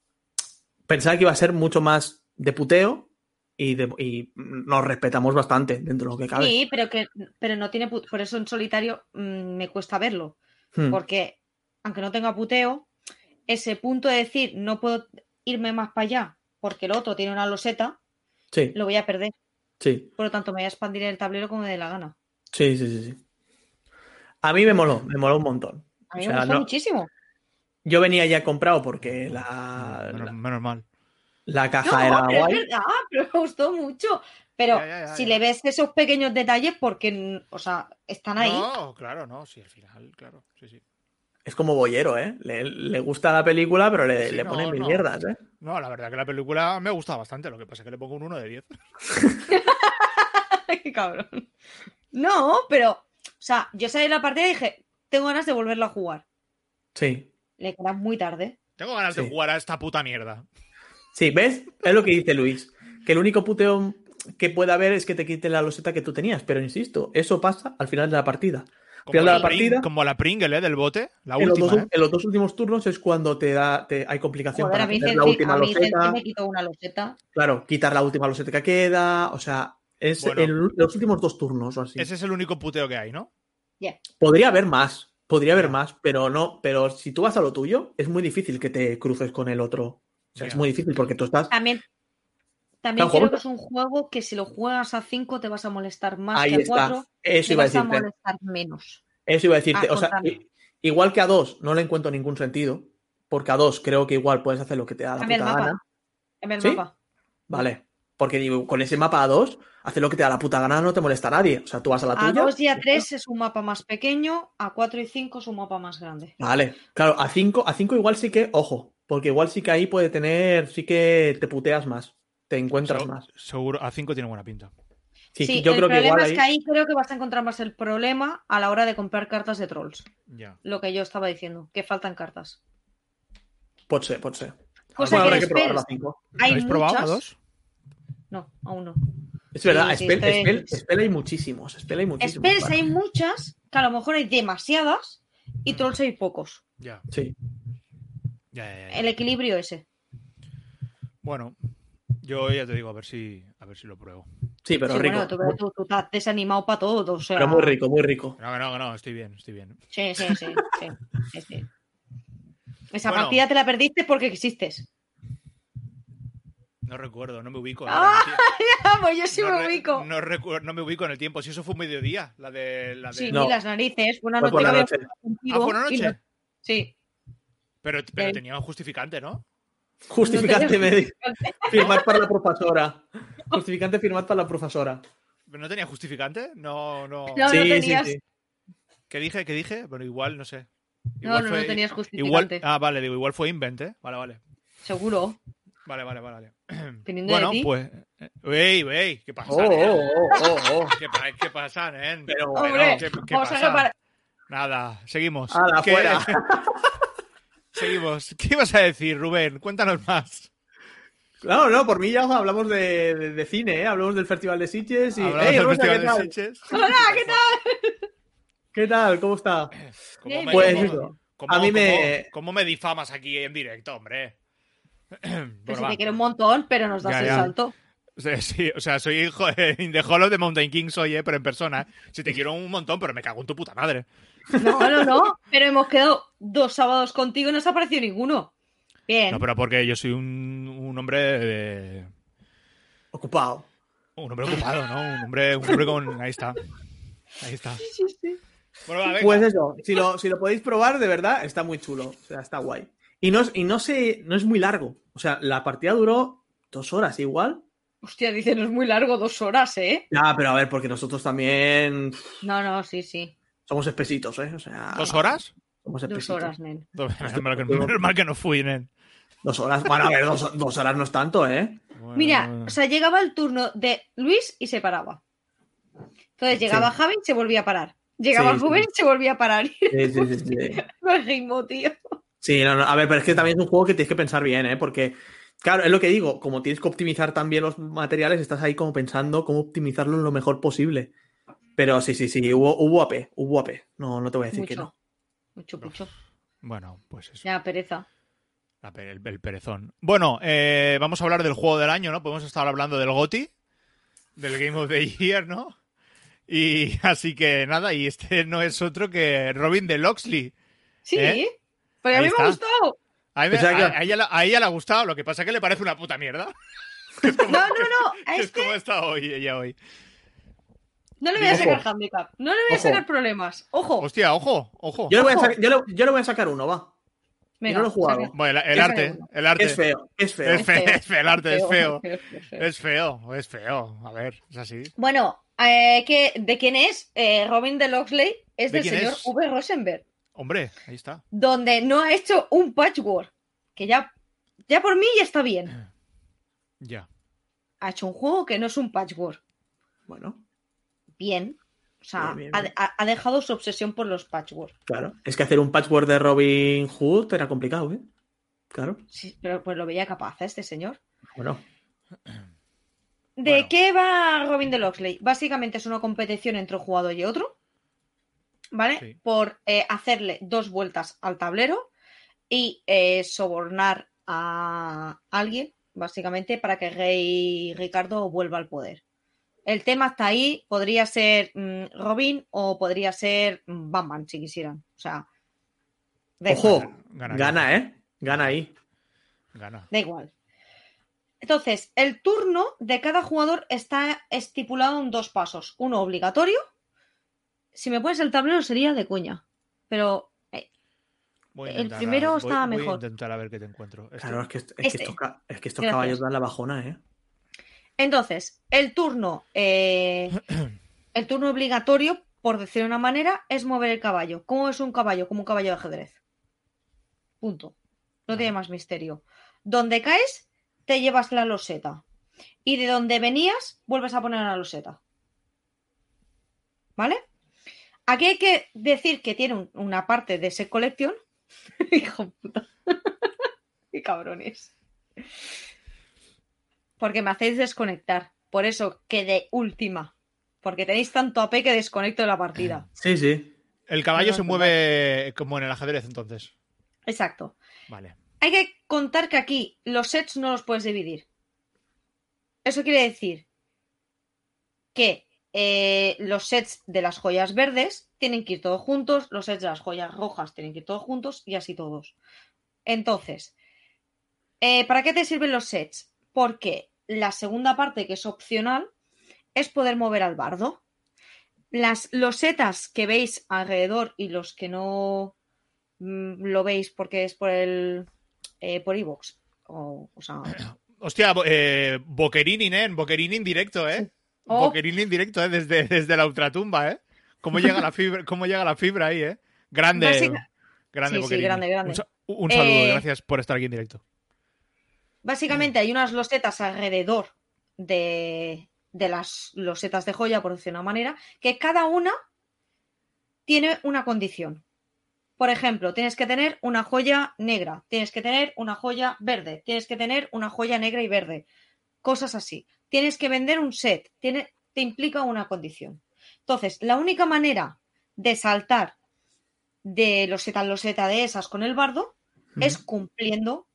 pensaba que iba a ser mucho más de puteo y, de- y nos respetamos bastante dentro de lo que cabe. Sí, pero que pero no tiene pu- por eso en solitario mm, me cuesta verlo, Hmm, porque aunque no tenga puteo, ese punto de decir no puedo irme más para allá porque el otro tiene una loseta, Sí, lo voy a perder. Sí, Por lo tanto, me voy a expandir el tablero como me dé la gana. sí, sí, sí, sí. A mí me moló, me moló un montón. A mí O me gustó no- muchísimo. Yo venía ya comprado porque la, Menos, la, menos mal. la No, caja era pero es guay. verdad, pero me gustó mucho. Pero Ya, ya, ya, si ya. le ves esos pequeños detalles, porque, o sea, están ahí. No, claro, no, sí, al final, claro. Sí, sí. Es como boyero, ¿eh? Le, le gusta la película, pero le, Sí, le no, ponen mil no. mierdas, ¿eh? No, la verdad que la película me gusta bastante, lo que pasa es que le pongo un 1 de 10. (laughs) Qué cabrón. No, pero, o sea, yo salí de la partida y dije, tengo ganas de volverlo a jugar. Sí. Le queda muy tarde. Tengo ganas de jugar a esta puta mierda. Sí, ¿ves? Es lo que dice Luis. Que el único puteo que puede haber es que te quiten la loseta que tú tenías. Pero insisto, eso pasa al final de la partida. Como Final de la Pring- partida. como la Pringle, ¿eh? Del bote. La En los, última, dos, ¿eh? en los dos últimos turnos es cuando te da, te- hay complicación Joder, a para mí, tener la última a mí Cenci loseta. me quitó una loseta. Claro, quitar la última loseta que queda. O sea, es Bueno. en los últimos dos turnos o así. Ese es el único puteo que hay, ¿no? Yeah. Podría haber más, podría haber más, pero no, pero si tú vas a lo tuyo, es muy difícil que te cruces con el otro. O sea, es muy difícil porque tú estás. También, también creo que es un juego que si lo juegas a 5 te vas a molestar más Ahí que a está. 4. Eso Te iba a vas a decirte. molestar menos. Eso iba a decirte. Ah, o sea, igual que a dos, no le encuentro ningún sentido. Porque a dos creo que igual puedes hacer lo que te da la Cambia el puta mapa. gana. Cambia el ¿Sí? mapa. Vale. Porque digo, con ese mapa a dos, hacer lo que te da la puta gana no te molesta a nadie. O sea, tú vas a la A tuya. 2 y a está. 3 es un mapa más pequeño, a 4 y 5 es un mapa más grande. Vale. Claro, a cinco, a cinco igual sí que, ojo, porque igual sí que ahí puede tener, sí que te puteas más. Te encuentras más. Seguro, a 5 tiene buena pinta. Sí, Sí, yo el creo que igual es ahí. que ahí creo que vas a encontrar más el problema a la hora de comprar cartas de trolls. Ya. Lo que yo estaba diciendo, que faltan cartas. Pot ser, pot ser. Cosa Bueno, que habrá que probar la cinco. hay ¿Habéis probado a muchas- dos? No, aún no. Es verdad, Sí, sí, Spell, estoy- Spell- Spell hay muchísimos. Spell hay muchísimos. Spells vale. hay muchas, que a lo mejor hay demasiadas, y trolls hay pocos. Ya, Sí. ya, ya, ya. El equilibrio ese. Bueno, yo ya te digo, a ver si, a ver si lo pruebo. Sí, pero Sí, rico. bueno, tú, pero tú- tú estás desanimado para todo. O sea, Pero muy rico, muy rico. No, no, no, estoy bien, estoy bien. Sí, sí, sí. sí, sí, sí. Esa Bueno. partida te la perdiste porque existes. No recuerdo, no me ubico. Ah, tío. (laughs) pues yo sí no me ubico. No, me ubico en el tiempo. Si eso fue un mediodía, la de. La de... Sí, No. ni las narices. Fue una Fue noche por la que noche. contigo Ah, ¿fue una noche? no- Sí. Pero, pero Eh. tenía un justificante, ¿no? Justificante No médico. Firmad para la profesora. (laughs) Justificante firmad para la profesora. ¿Pero ¿No tenía justificante? No, no. No, sí, no sí, tenías. sí. ¿Qué dije? ¿Qué dije? Bueno, igual, no sé. No, Igual no, fue- no tenías Igual, justificante. ah, vale, digo, igual fue invent, ¿eh? Vale, vale. Seguro. Vale, vale, vale. vale. (clears throat) Bueno, de ti. pues. eh, Wey, wey, ¿qué pasa? Oh, oh, oh, oh, oh. (laughs) ¿Qué, pa- qué pasa, nen? Pero Bueno, Hombre, ¿qué, qué pasa? Nada, seguimos. ¡Hala, ¿Qué- fuera! (laughs) Seguimos. ¿Qué ibas a decir, Rubén? Cuéntanos más. No, no, por mí ya hablamos de, de- de cine, ¿eh? Hablamos del Festival de Sitges y... Hablamos ¡Ey, del Rosa, Festival ¿qué de tal? Sitges. Hola, ¿qué tal? ¿Qué tal? ¿Cómo está? ¿Cómo me, Pues cómo- eso. cómo- A mí me- ¿Cómo me difamas aquí en directo, hombre? (clears throat) Pues se va. te quiere un montón, pero nos das Ya, el ya. salto. O sea, sí, o sea, soy hijo de the Hollow de Mountain King, soy, eh, pero en persona. Si te (laughs) quiero un montón, pero me cago en tu puta madre. No, no, no. (laughs) Pero hemos quedado dos sábados contigo y no se ha aparecido ninguno. Bien. No, pero porque yo soy un, un hombre de- Ocupado. un hombre ocupado, ¿no? Un hombre, un hombre con. Ahí está. Ahí está. Sí, sí. Bueno, va. Pues eso, si lo, si lo podéis probar, de verdad, está muy chulo. O sea, está guay. Y no, es- y no, sé, no es muy largo. O sea, la partida duró dos horas igual. Hostia, dice, no es muy largo, dos horas, ¿eh? Ya, pero a ver, porque nosotros también No, no, sí, sí. Somos espesitos, ¿eh? O sea, ¿Dos menos Somos Dos espesitos. horas, nen. Menos mal que, no fui, nen. Dos horas. Bueno, a ver, dos, dos horas no es tanto, ¿eh? Bueno, Mira, bueno. o sea, llegaba el turno de Luis y se paraba. Entonces llegaba Sí. Javi y se volvía a parar. Llegaba Sí, sí. Rubén y se volvía a parar. Sí, sí, sí, gimo, (laughs) tío. Sí, no, no, a ver, pero es que también es un juego que tienes que pensar bien, ¿eh? Porque, claro, es lo que digo, como tienes que optimizar también los materiales, estás ahí como pensando cómo optimizarlo lo mejor posible. Pero sí, sí, sí, hubo, hubo AP, hubo AP. No, no te voy a decir que no. Mucho, mucho. Bueno, pues eso. Ya, pereza. La pe- el, el perezón. Bueno, eh, vamos a hablar del juego del año, ¿no? Podemos estar hablando del GOTI, del Game of the Year, ¿no? Y (laughs) así que nada, y este no es otro que Robin de Loxley. Sí, ¿Eh? pero a mí me ha gustado. A, mí me- ella, la- a ella le ha gustado, lo que pasa es que le parece una puta mierda. (laughs) Es como, No, no, no. (laughs) Es este como está hoy, ella hoy. No le voy a sacar handicap. No le voy a sacar problemas. Ojo. Hostia, ojo, ojo. Yo le voy a Ojo. sacar, yo le, yo le voy a sacar uno, va. Venga, no lo he jugado. saca. Bueno, el, arte, el arte. Es feo, es feo. Es feo, es feo, el arte es feo. feo, (laughs) feo, feo. Es feo, es feo. A ver, es así. Bueno, eh, ¿qué- ¿de quién es? Eh, Robin de Loxley es ¿De del señor es? V. Rosenberg, Hombre, ahí está. donde no ha hecho un patchwork, que ya, ya por mí ya está bien. Ya. Ha hecho un juego que no es un patchwork. Bueno, Bien. O sea, Bien, bien, ha- bien. Ha, ha dejado su obsesión por los patchwork. claro. Es que hacer un patchwork de Robin Hood era complicado, ¿eh? Claro. Sí, pero pues lo veía capaz ¿eh, este señor. Bueno, ¿De Bueno. qué va Robin de Loxley? Básicamente es una competición entre un jugador y otro, ¿vale? Sí. Por eh, hacerle dos vueltas al tablero y eh, sobornar a alguien, básicamente, para que Rey Ricardo vuelva al poder. El tema está ahí, podría ser mm, Robin o podría ser mm, Batman, si quisieran. O sea, da ojo, igual. Gana, gana, ¿eh? Gana ahí. Gana. Da igual. Entonces, el turno de cada jugador está estipulado en dos pasos. Uno obligatorio. Si me pones el tablero sería de cuña. Pero eh, a El intentar, primero voy- estaba voy a mejor. intentar a ver qué te encuentro. Este- Claro, es que, es que estos, ca- es que estos Gracias. caballos dan la bajona, ¿eh? Entonces, el turno, eh, (clears throat) el turno obligatorio, por decirlo de una manera, es mover el caballo. ¿Cómo es un caballo? Como un caballo de ajedrez. Punto. No tiene más misterio. Donde caes, te llevas la loseta. Y de donde venías, vuelves a poner la loseta. ¿Vale? Aquí hay que decir que tiene un- una parte de ese colección. (laughs) Hijo puta. (laughs) Qué cabrones. Porque me hacéis desconectar. Por eso que de última. Porque tenéis tanto AP que desconecto de la partida. (clears throat) Sí, sí. El caballo No, se no. mueve como en el ajedrez, entonces. Exacto. Vale. Hay que contar que aquí los sets no los puedes dividir. Eso quiere decir que eh, los sets de las joyas verdes tienen que ir todos juntos, los sets de las joyas rojas tienen que ir todos juntos y así todos. Entonces, eh, ¿para qué te sirven los sets? Porque la segunda parte, que es opcional, es poder mover al bardo. Las losetas que veis alrededor y los que no mm, lo veis porque es por el eh, por iVoox. O, o sea, (clears throat) Hostia, eh, Boquerini, nen. Boquerini en directo, ¿eh? Oh. Boquerini en directo, ¿eh? Desde, desde la ultratumba, ¿eh? ¿Cómo llega la fibra, (laughs) cómo llega la fibra ahí, eh? Grande. Básica- Grande, Sí, sí, Boquerini. grande, grande. Un saludo, Eh, gracias por estar aquí en directo. Básicamente hay unas losetas alrededor de, de las losetas de joya, por decirlo de una manera, que cada una tiene una condición. Por ejemplo, tienes que tener una joya negra, tienes que tener una joya verde, tienes que tener una joya negra y verde, cosas así. Tienes que vender un set, tiene, te implica una condición. Entonces, la única manera de saltar de loseta en loseta de esas con el bardo es cumpliendo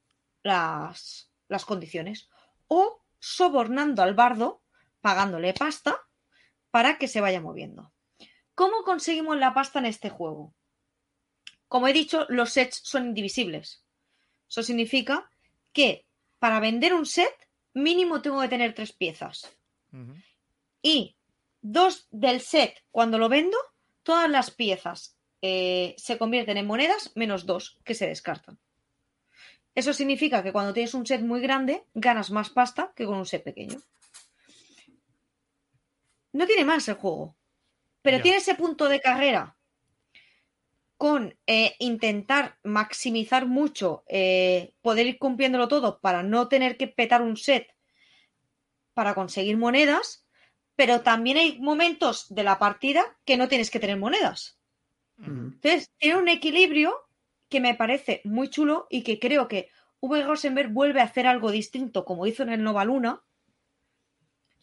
las, las condiciones o sobornando al bardo, pagándole pasta para que se vaya moviendo. ¿Cómo conseguimos la pasta en este juego? Como he dicho, los sets son indivisibles. Eso significa que para vender un set, mínimo tengo que tener tres piezas. Y dos del set, cuando lo vendo, todas las piezas eh, se convierten en monedas menos dos que se descartan. Eso significa que cuando tienes un set muy grande, ganas más pasta que con un set pequeño. No tiene más el juego, pero tiene ese punto de carrera con eh, intentar maximizar mucho, eh, poder ir cumpliéndolo todo para no tener que petar un set para conseguir monedas, pero también hay momentos de la partida que no tienes que tener monedas. Entonces, tiene un equilibrio que me parece muy chulo y que creo que V. Rosenberg vuelve a hacer algo distinto como hizo en el Nova Luna,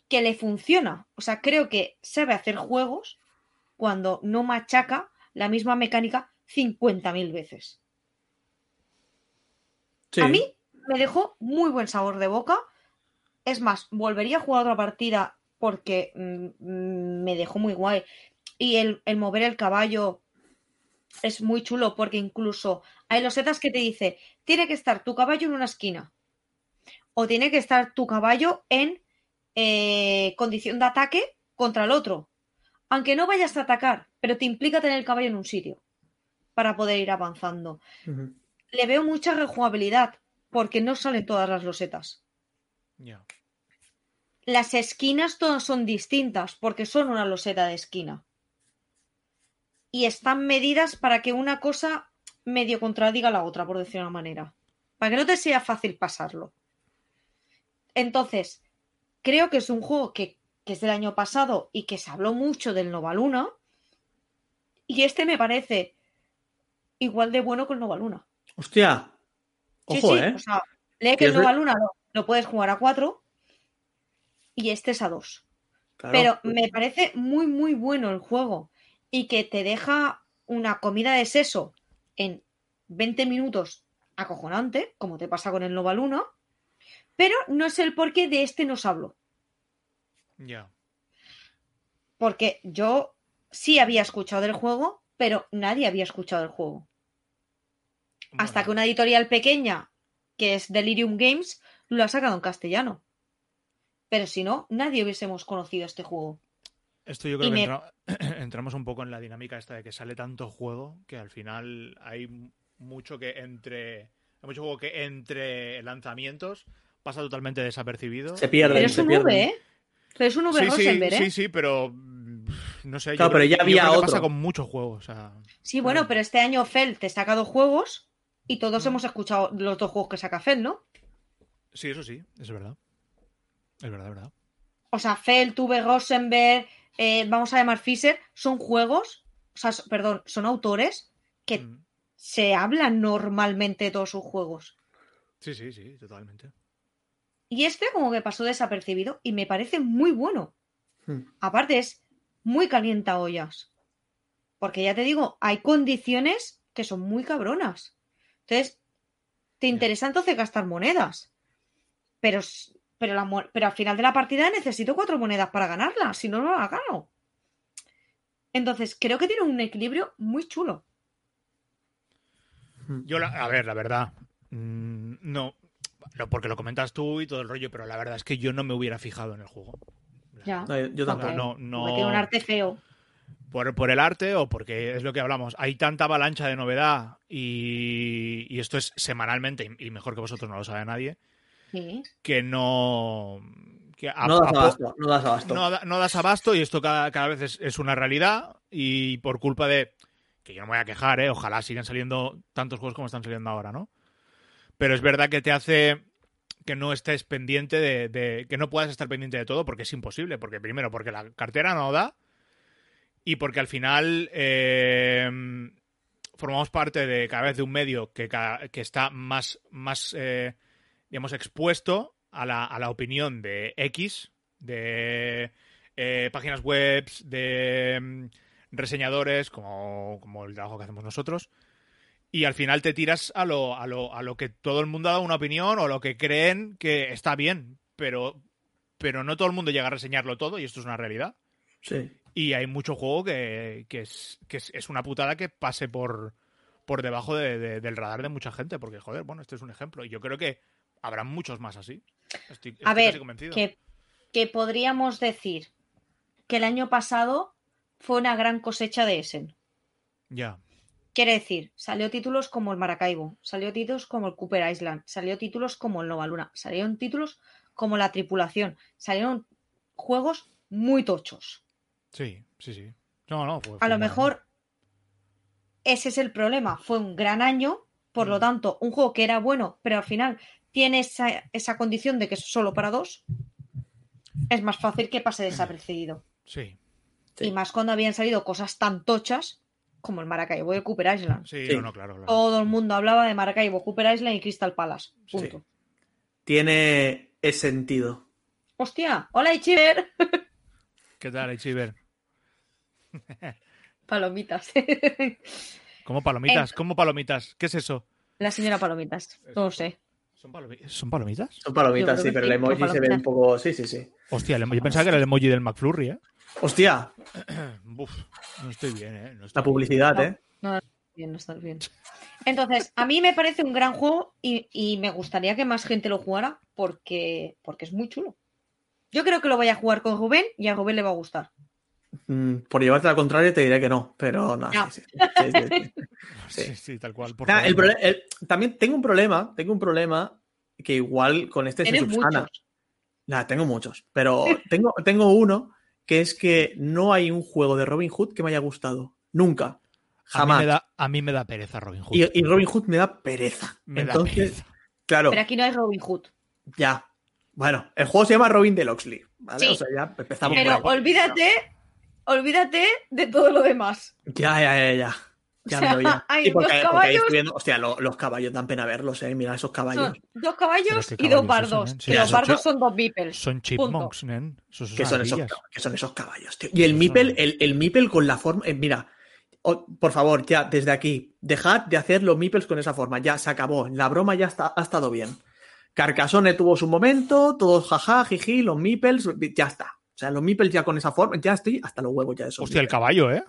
que le funciona. O sea, creo que sabe hacer juegos cuando no machaca la misma mecánica 50.000 veces. Sí. A mí me dejó muy buen sabor de boca. Es más, volvería a jugar otra partida porque mm, mm, me dejó muy guay. Y el, el mover el caballo es muy chulo porque incluso hay losetas que te dice, tiene que estar tu caballo en una esquina. O tiene que estar tu caballo en eh, condición de ataque contra el otro. Aunque no vayas a atacar, pero te implica tener el caballo en un sitio para poder ir avanzando le veo mucha rejugabilidad porque no salen todas las losetas. Las esquinas todas son distintas porque son una loseta de esquina. Y están medidas para que una cosa medio contradiga a la otra, por decir una manera. Para que no te sea fácil pasarlo. Entonces, creo que es un juego que, que es del año pasado y que se habló mucho del Nova Luna. Y este me parece igual de bueno que el Nova Luna. Hostia. Sí, Ojo, sí, ¿eh? O sea, lee que el es ver- Nova Luna lo, lo puedes jugar a 4 y este es a 2. Claro. Pero me parece muy, muy bueno el juego y que te deja una comida de seso en 20 minutos acojonante, como te pasa con el Nova Luna, pero no es el porqué de este nos hablo. Ya. Porque yo sí había escuchado del juego, pero nadie había escuchado del juego. Hasta que una editorial pequeña, que es Delirium Games, lo ha sacado en castellano. Pero si no, nadie hubiésemos conocido este juego. Esto yo creo y que me- entra- (clears throat) entramos un poco en la dinámica esta de que sale tanto juego que al final hay mucho que entre. Hay mucho juego que entre lanzamientos pasa totalmente desapercibido. Se pierde. Pero se es un. V, ¿eh? Pero es un V Sí, sí, Rosenberg, ¿eh? sí, sí, pero no sé. yo Claro, creo- pero ya yo había creo que pasa otro. con muchos juegos. O sea, Sí, bueno, pero este año Fel te saca dos juegos y todos Mm. hemos escuchado los dos juegos que saca Fel, ¿no? sí, eso sí, es verdad. Es verdad, es verdad. O sea, Fel, Tuve Rosenberg, eh, vamos a llamar Fisher, son juegos, o sea, perdón, son autores que Mm. se hablan normalmente de todos sus juegos. Sí, sí, sí, totalmente. Y este como que pasó desapercibido y me parece muy bueno. Hmm. Aparte es muy calienta ollas. Porque ya te digo, hay condiciones que son muy cabronas. Entonces, te interesa entonces gastar monedas. Pero, pero, la pero al final de la partida necesito cuatro monedas para ganarla. Si no, no la gano. Entonces, creo que tiene un equilibrio muy chulo. Yo, la- a ver, la verdad, mm, no, no, porque lo comentas tú y todo el rollo, pero la verdad es que yo no me hubiera fijado en el juego. Ya. No, yo- yo tampoco. No, no, un arte feo. por, por el arte o porque es lo que hablamos. Hay tanta avalancha de novedad y, y esto es semanalmente, y y mejor que vosotros no lo sabe nadie, Sí. que no... Que a- No das abasto, no das abasto. no, da- no das abasto y esto cada, cada vez es, es una realidad y por culpa de... Que yo no me voy a quejar, ¿eh? Ojalá sigan saliendo tantos juegos como están saliendo ahora, ¿no? Pero es verdad que te hace que no estés pendiente de, de- que no puedas estar pendiente de todo porque es imposible. Porque primero, porque la cartera no da y porque al final eh, formamos parte de cada vez de un medio que, que está más, más eh, digamos, expuesto a la, a la opinión de X, de eh, páginas web, de mm, reseñadores, como, como el trabajo que hacemos nosotros. Y al final te tiras a lo, a, lo, a lo que todo el mundo ha dado una opinión o lo que creen que está bien, pero, pero no todo el mundo llega a reseñarlo todo y esto es una realidad. Sí. Y hay mucho juego que, que es, que es, es una putada que pase por, por debajo de- de- del radar de mucha gente, porque joder, bueno, este es un ejemplo. Y yo creo que habrá muchos más así. Estoy, estoy A ver, casi que, que podríamos decir que el año pasado fue una gran cosecha de Essen. Ya. Quiere decir, salió títulos como el Maracaibo, salió títulos como el Cooper Island, salió títulos como el Nova Luna, salieron títulos como la tripulación, salieron juegos muy tochos. Sí, sí, sí. No, no. fue- A lo mejor ese es el problema. Fue un gran año, por lo Mm. tanto, un juego que era bueno, pero al final tiene esa, esa condición de que es solo para dos. Es más fácil que pase desapercibido. Sí, Sí. Y más cuando habían salido cosas tan tochas como el Maracaibo y el Cooper Island. sí, Sí. no, claro, claro. Todo el mundo hablaba de Maracaibo, Cooper Island y Crystal Palace. Punto. Tiene ese sentido. Hostia, hola Ichiber. (laughs) ¿Qué tal, Ichiber? (laughs) Palomitas. ¿Cómo palomitas? ¿Cómo palomitas? ¿Qué es eso? La señora Palomitas. No lo sé. ¿Son, palomi- ¿Son palomitas? Son palomitas, sí, pero el emoji se ve un poco. Sí, sí, sí. Hostia, yo pensaba que era el emoji del McFlurry, ¿eh? Hostia, (clears throat) Uf, no estoy bien, ¿eh? No estoy la publicidad, No. ¿eh? Bien, no estás bien. Entonces, a mí me parece un gran juego y, y me gustaría que más gente lo jugara porque, porque es muy chulo. Yo creo que lo voy a jugar con Rubén y a Rubén le va a gustar. Mm, por llevarte al contrario te diré que no, pero no. No. sí, sí, sí, sí, sí. (laughs) bien. Sí, sí, tal cual. por Nah, favor. el prole- el- también tengo un problema, tengo un problema que igual con este se subsana. Nah, tengo muchos, pero tengo, tengo uno que es que no hay un juego de Robin Hood que me haya gustado. Nunca. A mí, Jamás. me da, a mí me da pereza Robin Hood. Y, y Robin Hood me da pereza. Me da Entonces, pereza. claro, Pero aquí no hay Robin Hood. ya. Bueno, el juego se llama Robin de Loxley. ¿vale? Sí. O sea, ya empezamos Pero por olvídate, olvídate de todo lo demás. Ya, ya, ya, ya. Ya O sea, me oía. hay Sí, porque, dos porque ahí caballos. estoy viendo- hostia, lo- los caballos dan pena verlos, eh. Mira esos caballos. Son dos caballos y dos bardos. son. Sí, que los bardos son dos beeples. Son chipmunks, nen. Son ¿Qué son, esos, qué son esos caballos, tío? Y el Mipel, el, el Mipel con la forma. eh, mira, por favor, ya, desde aquí, dejad de hacer los Mipels con esa forma. Ya se acabó. La broma ya está, ha estado bien. Carcassonne tuvo su momento, todos jaja, jiji, los Mipels, ya está. O sea, los Mipels ya con esa forma, ya estoy hasta los huevos ya de esos. Hostia, el Meeples. caballo, ¿eh?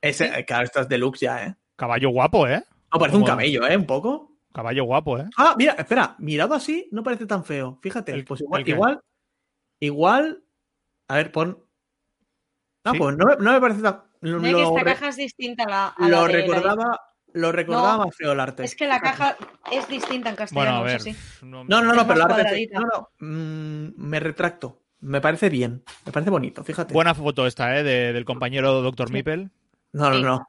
Ese, claro, esto es deluxe ya, ¿eh? Caballo guapo, ¿eh? No, parece un camello, ¿eh? Un poco. Caballo guapo, ¿eh? Ah, mira, espera, mirado así no parece tan feo. Fíjate, ¿El- pues igual, el igual, igual. A ver, pon. No, ¿Sí? pues no, me- no me parece tan. Lo, que esta re- caja es distinta a la, a la lo la- recordaba, lo recordaba No, más feo el arte. Es que la caja es distinta en castellano. Bueno, a ver. no- No, no, pero el arte. cuadradita. No, no. mm, me retracto. Me parece bien. Me parece bonito, fíjate. Buena foto esta, ¿eh? de- del compañero Dr. Sí. Mipel. no, no, no.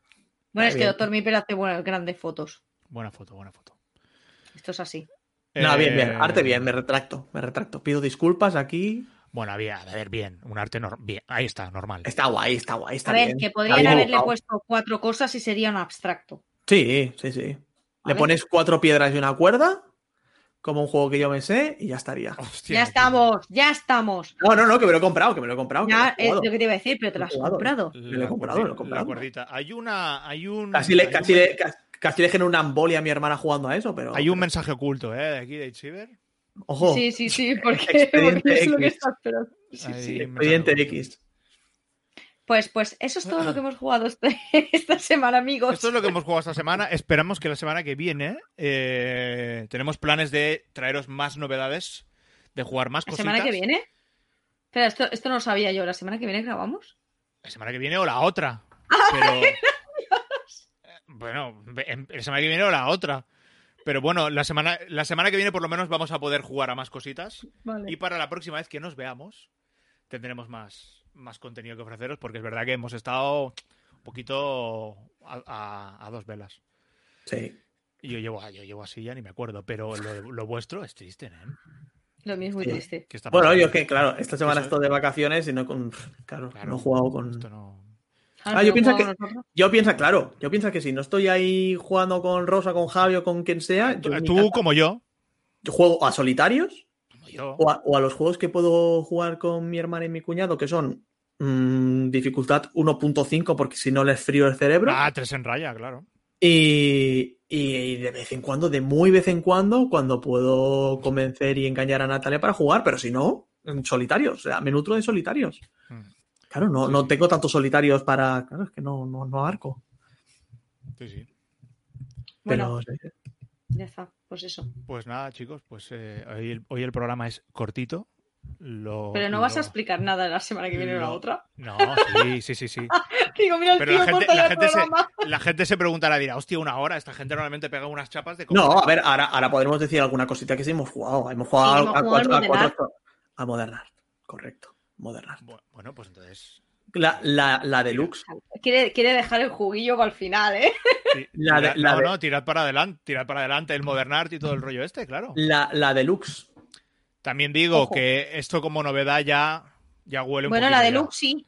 Bueno, es que bien. Doctor Mipel hace buenas, grandes fotos. Buena foto, buena foto. Esto es así. No, bien, bien. Eh, Arte bien, me retracto. Me retracto. Pido disculpas aquí. Bueno, había, a ver, bien. Un arte normal. Bien, ahí está, normal. Está guay, está guay, está a ver, bien. que podrían bien haberle dibujado. puesto cuatro cosas y sería un abstracto. Sí, sí, sí. Le pones cuatro piedras y una cuerda como un juego que yo me sé y ya estaría. Hostia, Ya estamos, ya estamos. No, no, no, que me lo he comprado, que me lo he comprado. que Ya lo he es lo que te iba a decir, pero te lo has comprado. Me lo he comprado, me lo he comprado. La cuerdita. Hay una. Hay un. Casi le, hay casi, un- le, casi, casi le una embolia a mi hermana jugando a eso, pero. Hay un mensaje oculto, ¿eh? De aquí de Chiver. Ojo, Sí, sí, sí, (laughs) porque, porque es (laughs) lo que está esperando. sí, sí, expediente X. Pues, pues eso es todo lo que hemos jugado este- (laughs) esta semana, amigos. Esto es lo que hemos jugado esta semana. Esperamos que la semana que viene eh, tenemos planes de traeros más novedades, de jugar más ¿La cositas. semana que viene? Espera, esto, esto no lo sabía yo. ¿La semana que viene grabamos? La semana que viene o la otra. Pero. bueno, en- la semana que viene o la otra. Pero bueno, la semana, la semana que viene por lo menos vamos a poder jugar a más cositas. Vale. Y para la próxima vez que nos veamos, tendremos más, más contenido que ofreceros, porque es verdad que hemos estado un poquito a, a- a dos velas. Sí. Y yo llevo, yo llevo así, ya ni me acuerdo, pero lo, lo vuestro es triste, ¿eh? Lo mismo muy Sí. triste. ¿Qué está Bueno, yo que, claro, esta semana estoy de vacaciones y no con. Claro, Claro, no he jugado con. esto no- Ah, yo ¿no pienso que- nosotros? Yo pienso, claro, yo pienso que si no estoy ahí jugando con Rosa, con Javi o con quien sea, Tú, como yo, yo juego a solitarios yo, o a, o a los juegos que puedo jugar con mi hermana y mi cuñado, que son mm, dificultad 1.5, porque si no les frío el cerebro. ah, tres en raya, claro. Y, y de vez en cuando, de muy vez en cuando, cuando puedo convencer y engañar a Natalia para jugar, pero si no, en solitarios, o sea, me nutro de solitarios. Mm. Claro, no, no tengo tantos solitarios para. Claro, es que no, no, no arco. Sí, sí. Bueno, Pero sí. Ya está. Pues eso. Pues nada, chicos, pues eh, hoy, el, hoy el programa es cortito. Lo, Pero no vas a explicar nada la semana que viene o la otra. No, sí, sí, sí, sí. (laughs) Digo, mira el Pero tío la gente, corta la, el gente se, (laughs) la gente se preguntará, dirá, hostia, una hora. Esta gente normalmente pega unas chapas de... No, a ver, ahora, ahora podremos decir alguna cosita que sí hemos jugado. Hemos jugado, Sí, hemos a, jugado cuatro, al a, cuatro- a Modern Art. Correcto, Modern Art. Bu- Bueno, pues entonces... La, la, la deluxe. Quiere, quiere dejar el juguillo para el final, ¿eh? (laughs) La de- la no, de- no, tirad para adelante, tirad para adelante el Modern Art y todo el rollo este, claro. La, la deluxe. También digo Ojo. que esto como novedad ya, ya huele un Bueno, la ya. deluxe sí.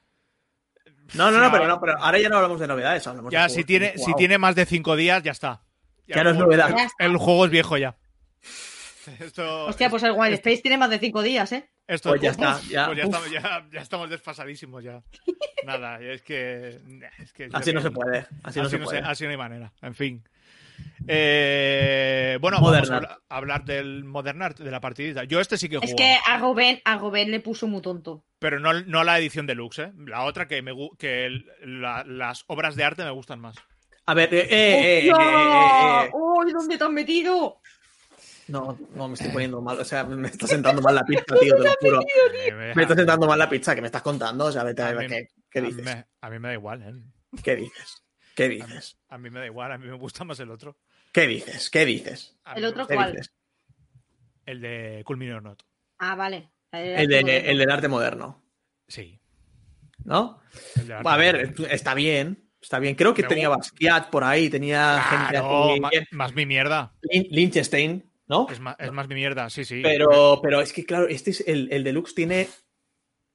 No, no, no, pero, ahora- no, pero ahora ya no hablamos de novedades. hablamos Ya, si tiene, si tiene más de cinco días, ya está. Ya no es el- novedad. Ya está. El juego es viejo ya. (laughs) Esto, Hostia, pues el Wild Space tiene más de cinco días, ¿eh? Esto Pues ya uf, está, ya, pues ya, estamos, ya, ya estamos desfasadísimos ya. (laughs) Nada, es que, es que Así no se puede. Así, no se no puede. así no hay manera. En fin. Eh, bueno, Modern vamos a Art. hablar, a hablar del Modern Art, de la partidita. Yo este sí que he Es que a Goben, a Goben le puso muy tonto. pero no, no la edición deluxe, ¿eh? La otra que, me, que el- la- las obras de arte me gustan más. A ver, eh, eh, eh, eh, eh, eh. ¡Uy, dónde te has metido! No, no, me estoy poniendo mal. O sea, me está sentando mal la pizza, tío, te lo juro. Me, está sentando mal la pizza (laughs) que me estás contando. O sea, vete a ver qué, qué a mí dices. me- a mí me da igual, ¿eh? ¿Qué dices? ¿Qué A mí, dices? a mí me da igual, a mí me gusta más el otro. ¿Qué dices? ¿Qué dices? ¿El otro gusta- ¿Qué ¿Cuál? dices? El de Cool Mini or Not. Ah, vale. El, de- el del arte moderno, Sí. ¿no? el A ver, moderno. está bien. Está bien. Creo que Me tenía Basquiat por ahí, tenía gente ma- más mi mierda. Lin- Liechtenstein, ¿no? Es más, es más mi mierda, sí, sí. Pero, pero es que, claro, este es el, el deluxe tiene,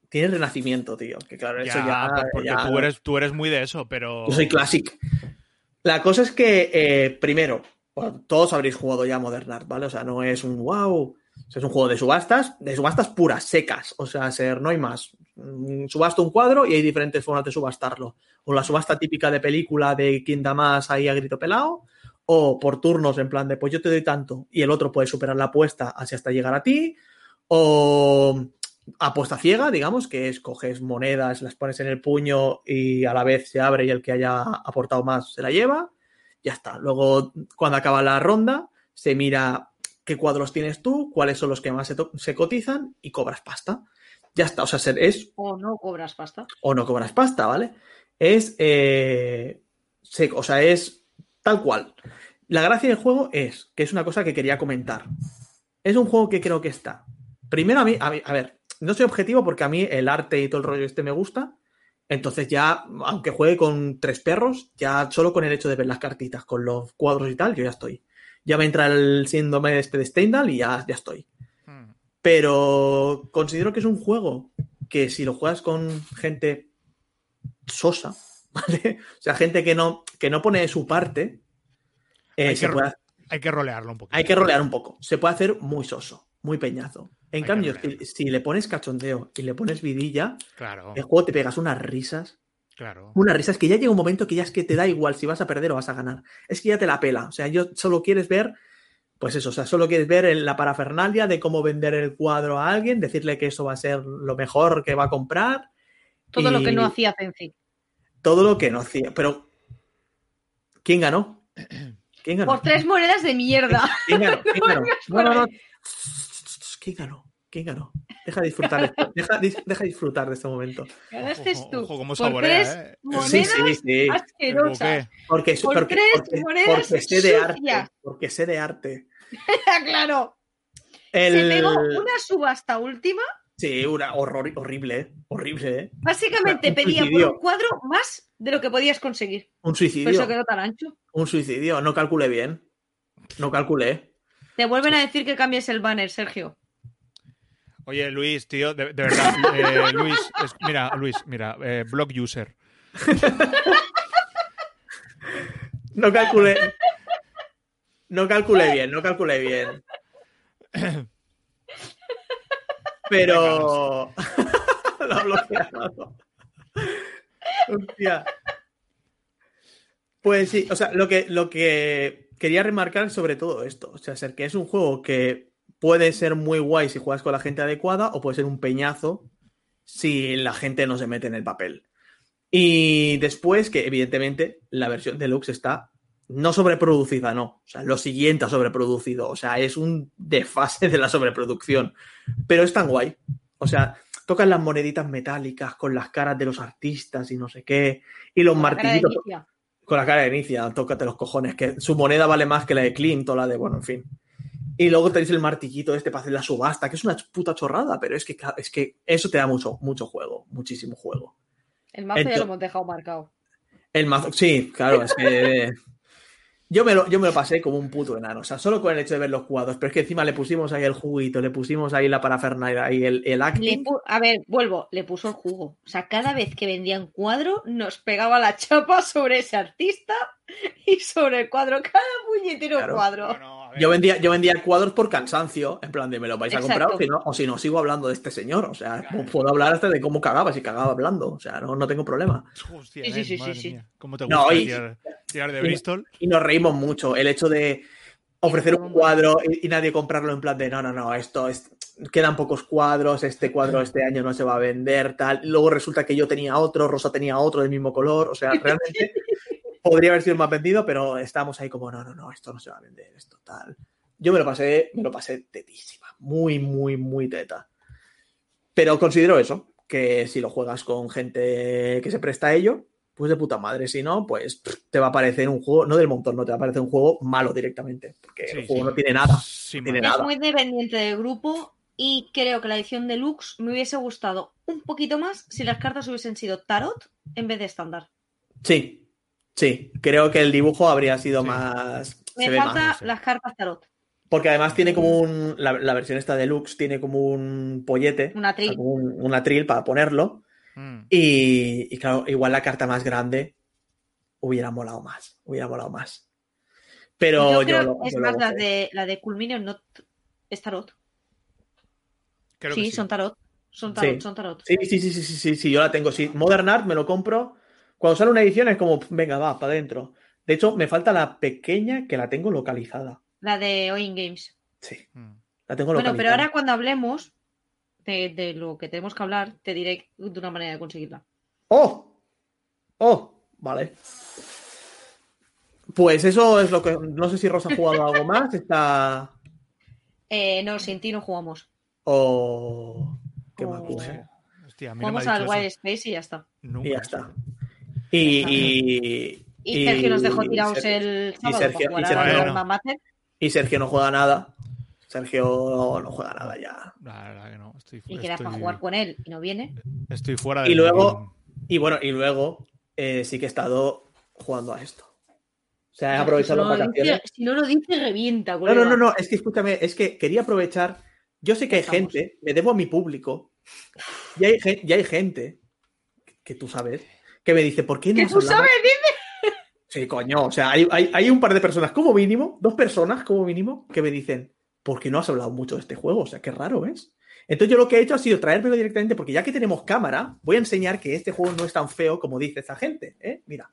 tiene renacimiento, tío. Que claro, Ya, eso ya. pues porque ya- tú, eres, tú eres muy de eso, pero. Yo soy classic. La cosa es que, eh, primero, bueno, todos habréis jugado ya Modern Art, ¿vale? O sea, no es un wow. o sea, es un juego de subastas, de subastas puras, secas. O sea, ser, no hay más. Mm, Subasto un cuadro y hay diferentes formas de subastarlo. O la subasta típica de película de quien da más ahí a grito pelado. O por turnos, en plan de pues yo te doy tanto y el otro puede superar la apuesta así hasta llegar a ti. O apuesta ciega, digamos, que es coges monedas, las pones en el puño y a la vez se abre y el que haya aportado más se la lleva. Ya está. Luego, cuando acaba la ronda, se mira qué cuadros tienes tú, cuáles son los que más se, cotizan y cobras pasta. Ya está. O sea, es O no cobras pasta. o no cobras pasta, ¿vale? Es, eh, se- o sea, es tal cual. La gracia del juego es, que es una cosa que quería comentar. Es un juego que creo que está. Primero a mí, a mí- a ver, no soy objetivo porque a mí el arte y todo el rollo este me gusta. Entonces ya, aunque juegue con tres perros, ya solo con el hecho de ver las cartitas, con los cuadros y tal, yo ya estoy. Ya me entra el síndrome este de Stendhal y ya, ya estoy. Hmm. Pero considero que es un juego que si lo juegas con gente sosa, (laughs) ¿vale? O sea, gente que no, que no pone de su parte, eh, Hay se, que- puede, Hay que rolearlo un poquito. Hay que rolear un poco. Se puede hacer muy soso, muy peñazo. En Hay cambio, si, si le pones cachondeo y le pones vidilla, Claro, el juego te pegas unas risas. claro. Unas risas que ya llega un momento que ya es que te da igual si vas a perder o vas a ganar. Es que ya te la pela. O sea, yo solo quieres ver, pues eso, o sea, solo quieres ver en la parafernalia de cómo vender el cuadro a alguien, decirle que eso va a ser lo mejor que va a comprar. Todo lo que no hacía Zenzi. Todo lo que no hacía. Pero, ¿quién ganó? (clears throat) ¿Quién ganó? Por tres monedas de mierda. ¿Quién ganó? ¿Quién ganó? No, (laughs) por no, no. ¿Quién ganó? ¿Quién ganó? Deja de disfrutar, de esto. deja, deja de disfrutar de este momento. Ganaste tú. ojo cómo por saborea, tres ¿eh? monedas Sí, sí, sí. Asquerosas. Porque, Por porque, tres porque- monedas porque sé de arte. Porque sé de arte. (laughs) claro. El... Se pegó una subasta última. Sí, una horror, horrible, ¿eh? horrible, ¿eh? Básicamente Un pedía por suicidio. un cuadro más de lo que podías conseguir. Un Por suicidio. eso quedó tan ancho. Un suicidio. No calculé bien. No calculé. Te vuelven a decir que cambies el banner, Sergio. Oye, Luis, tío, de, de verdad. eh, Luis, es- mira, Luis, mira, eh, blog user. No calculé. No calculé bien, no calculé bien. Pero. (laughs) Lo ha bloqueado. Hostia. Pues sí, o sea, lo que, lo que quería remarcar sobre todo esto, o sea, ser que es un juego que puede ser muy guay si juegas con la gente adecuada o puede ser un peñazo si la gente no se mete en el papel. Y después que evidentemente la versión deluxe está no sobreproducida, no. O sea, lo siguiente ha sobreproducido. O sea, es un desfase de la sobreproducción. Pero es tan guay. O sea, tocan las moneditas metálicas con las caras de los artistas y no sé qué. Y los martillitos. Con la cara de Inicia, tócate los cojones, que su moneda vale más que la de Clint o la de, bueno, en fin. Y luego tenéis el martillito este para hacer la subasta, que es una puta chorrada, pero es que, es que eso te da mucho, mucho juego, muchísimo juego. El mazo ya Ento- lo hemos dejado marcado. El mazo, sí, claro, es que (laughs) yo me, lo, yo me lo pasé como un puto enano, o sea, solo con el hecho de ver los cuadros, pero es que encima le pusimos ahí el juguito, le pusimos ahí la parafernalia, ahí el, el Le acting. a ver, vuelvo, le puso el jugo. O sea, cada vez que vendían cuadro, nos pegaba la chapa sobre ese artista y sobre el cuadro. Cada puñetero Claro. cuadro. Bueno, Yo vendía, yo vendía cuadros por cansancio, en plan de me lo vais a comprar o si, no, o si no sigo hablando de este señor. O sea, puedo hablar hasta de cómo cagaba, si cagaba hablando. O sea, no, no tengo problema. Hostia, Sí, ¿Cómo te No, gusta y- tirar, tirar de y- Bristol? Y nos reímos mucho. El hecho de ofrecer un cuadro y, y nadie comprarlo en plan de no, no, no, esto es. Quedan pocos cuadros, este cuadro este año no se va a vender, tal. Luego resulta que yo tenía otro, Rosa tenía otro del mismo color. O sea, realmente (laughs) podría haber sido más vendido, pero estamos ahí como, no, no, no, esto no se va a vender, esto tal. Yo me lo pasé, me lo pasé tetísima. Muy, muy, muy teta. Pero considero eso, que si lo juegas con gente que se presta a ello, pues de puta madre. Si no, pues te va a parecer un juego, no del montón, no te va a parecer un juego malo directamente. Porque Sí, el juego sí. no tiene nada. Sí, tiene madre. nada. Es muy dependiente del grupo y creo que la edición deluxe me hubiese gustado un poquito más si las cartas hubiesen sido tarot en vez de estándar. Sí, sí. Creo que el dibujo habría sido Sí. más. Me falta más. las cartas tarot. Porque además tiene como un. La, la versión esta deluxe tiene como un pollete. Una o sea, como un, un atril para ponerlo. Mm. Y, y claro, igual la carta más grande hubiera molado más. Hubiera molado más. Pero yo yo, creo lo- que es yo lo más la de la de Culminion no es tarot. Creo sí, que sí. son tarot. Son tarot, Sí. son tarot. Sí, sí, sí, sí, sí, sí, sí, yo la tengo. Sí. Modern Art me lo compro. Cuando sale una edición es como, venga, va, para adentro. De hecho, me falta la pequeña que la tengo localizada. La de Oin Games. Sí, Mm. la tengo Bueno, localizada. pero ahora cuando hablemos de, de lo que tenemos que hablar, te diré de una manera de conseguirla. ¡Oh! ¡Oh! Vale. Pues eso es lo que. No sé si Rosa ha jugado algo más. Está. (laughs) Eh, no, sin ti no jugamos. Oh. Qué Oh. eh. Hostia, a mí no me Jugamos al Wild eso. Space y ya está. Nunca. Y ya está. Y. y- Y Sergio nos dejó tirados Sergio- el sábado Sergio- y Sergio- la Alma Mater. y Sergio no juega nada. Sergio no, no juega nada ya. La verdad que no. Estoy, Y quedas para jugar con él y no viene. estoy fuera Y del luego-. Y bueno, y luego eh, sí que he estado jugando a esto. O sea, he Si aprovechado no vacaciones. si no lo dice, revienta. No, no, no, no, es que escúchame, es que quería aprovechar. Yo sé que hay Estamos. gente, me debo a mi público, y hay, y hay gente, que tú sabes, que me dice, ¿por qué no tú sabes, dime. Sí, coño. O sea, hay, hay- hay un par de personas como mínimo, dos personas como mínimo, que me dicen, ¿por qué no has hablado mucho de este juego? O sea, qué raro es. Entonces yo lo que he hecho ha sido traérmelo directamente porque ya que tenemos cámara, voy a enseñar que este juego no es tan feo como dice esa gente. ¿eh? Mira.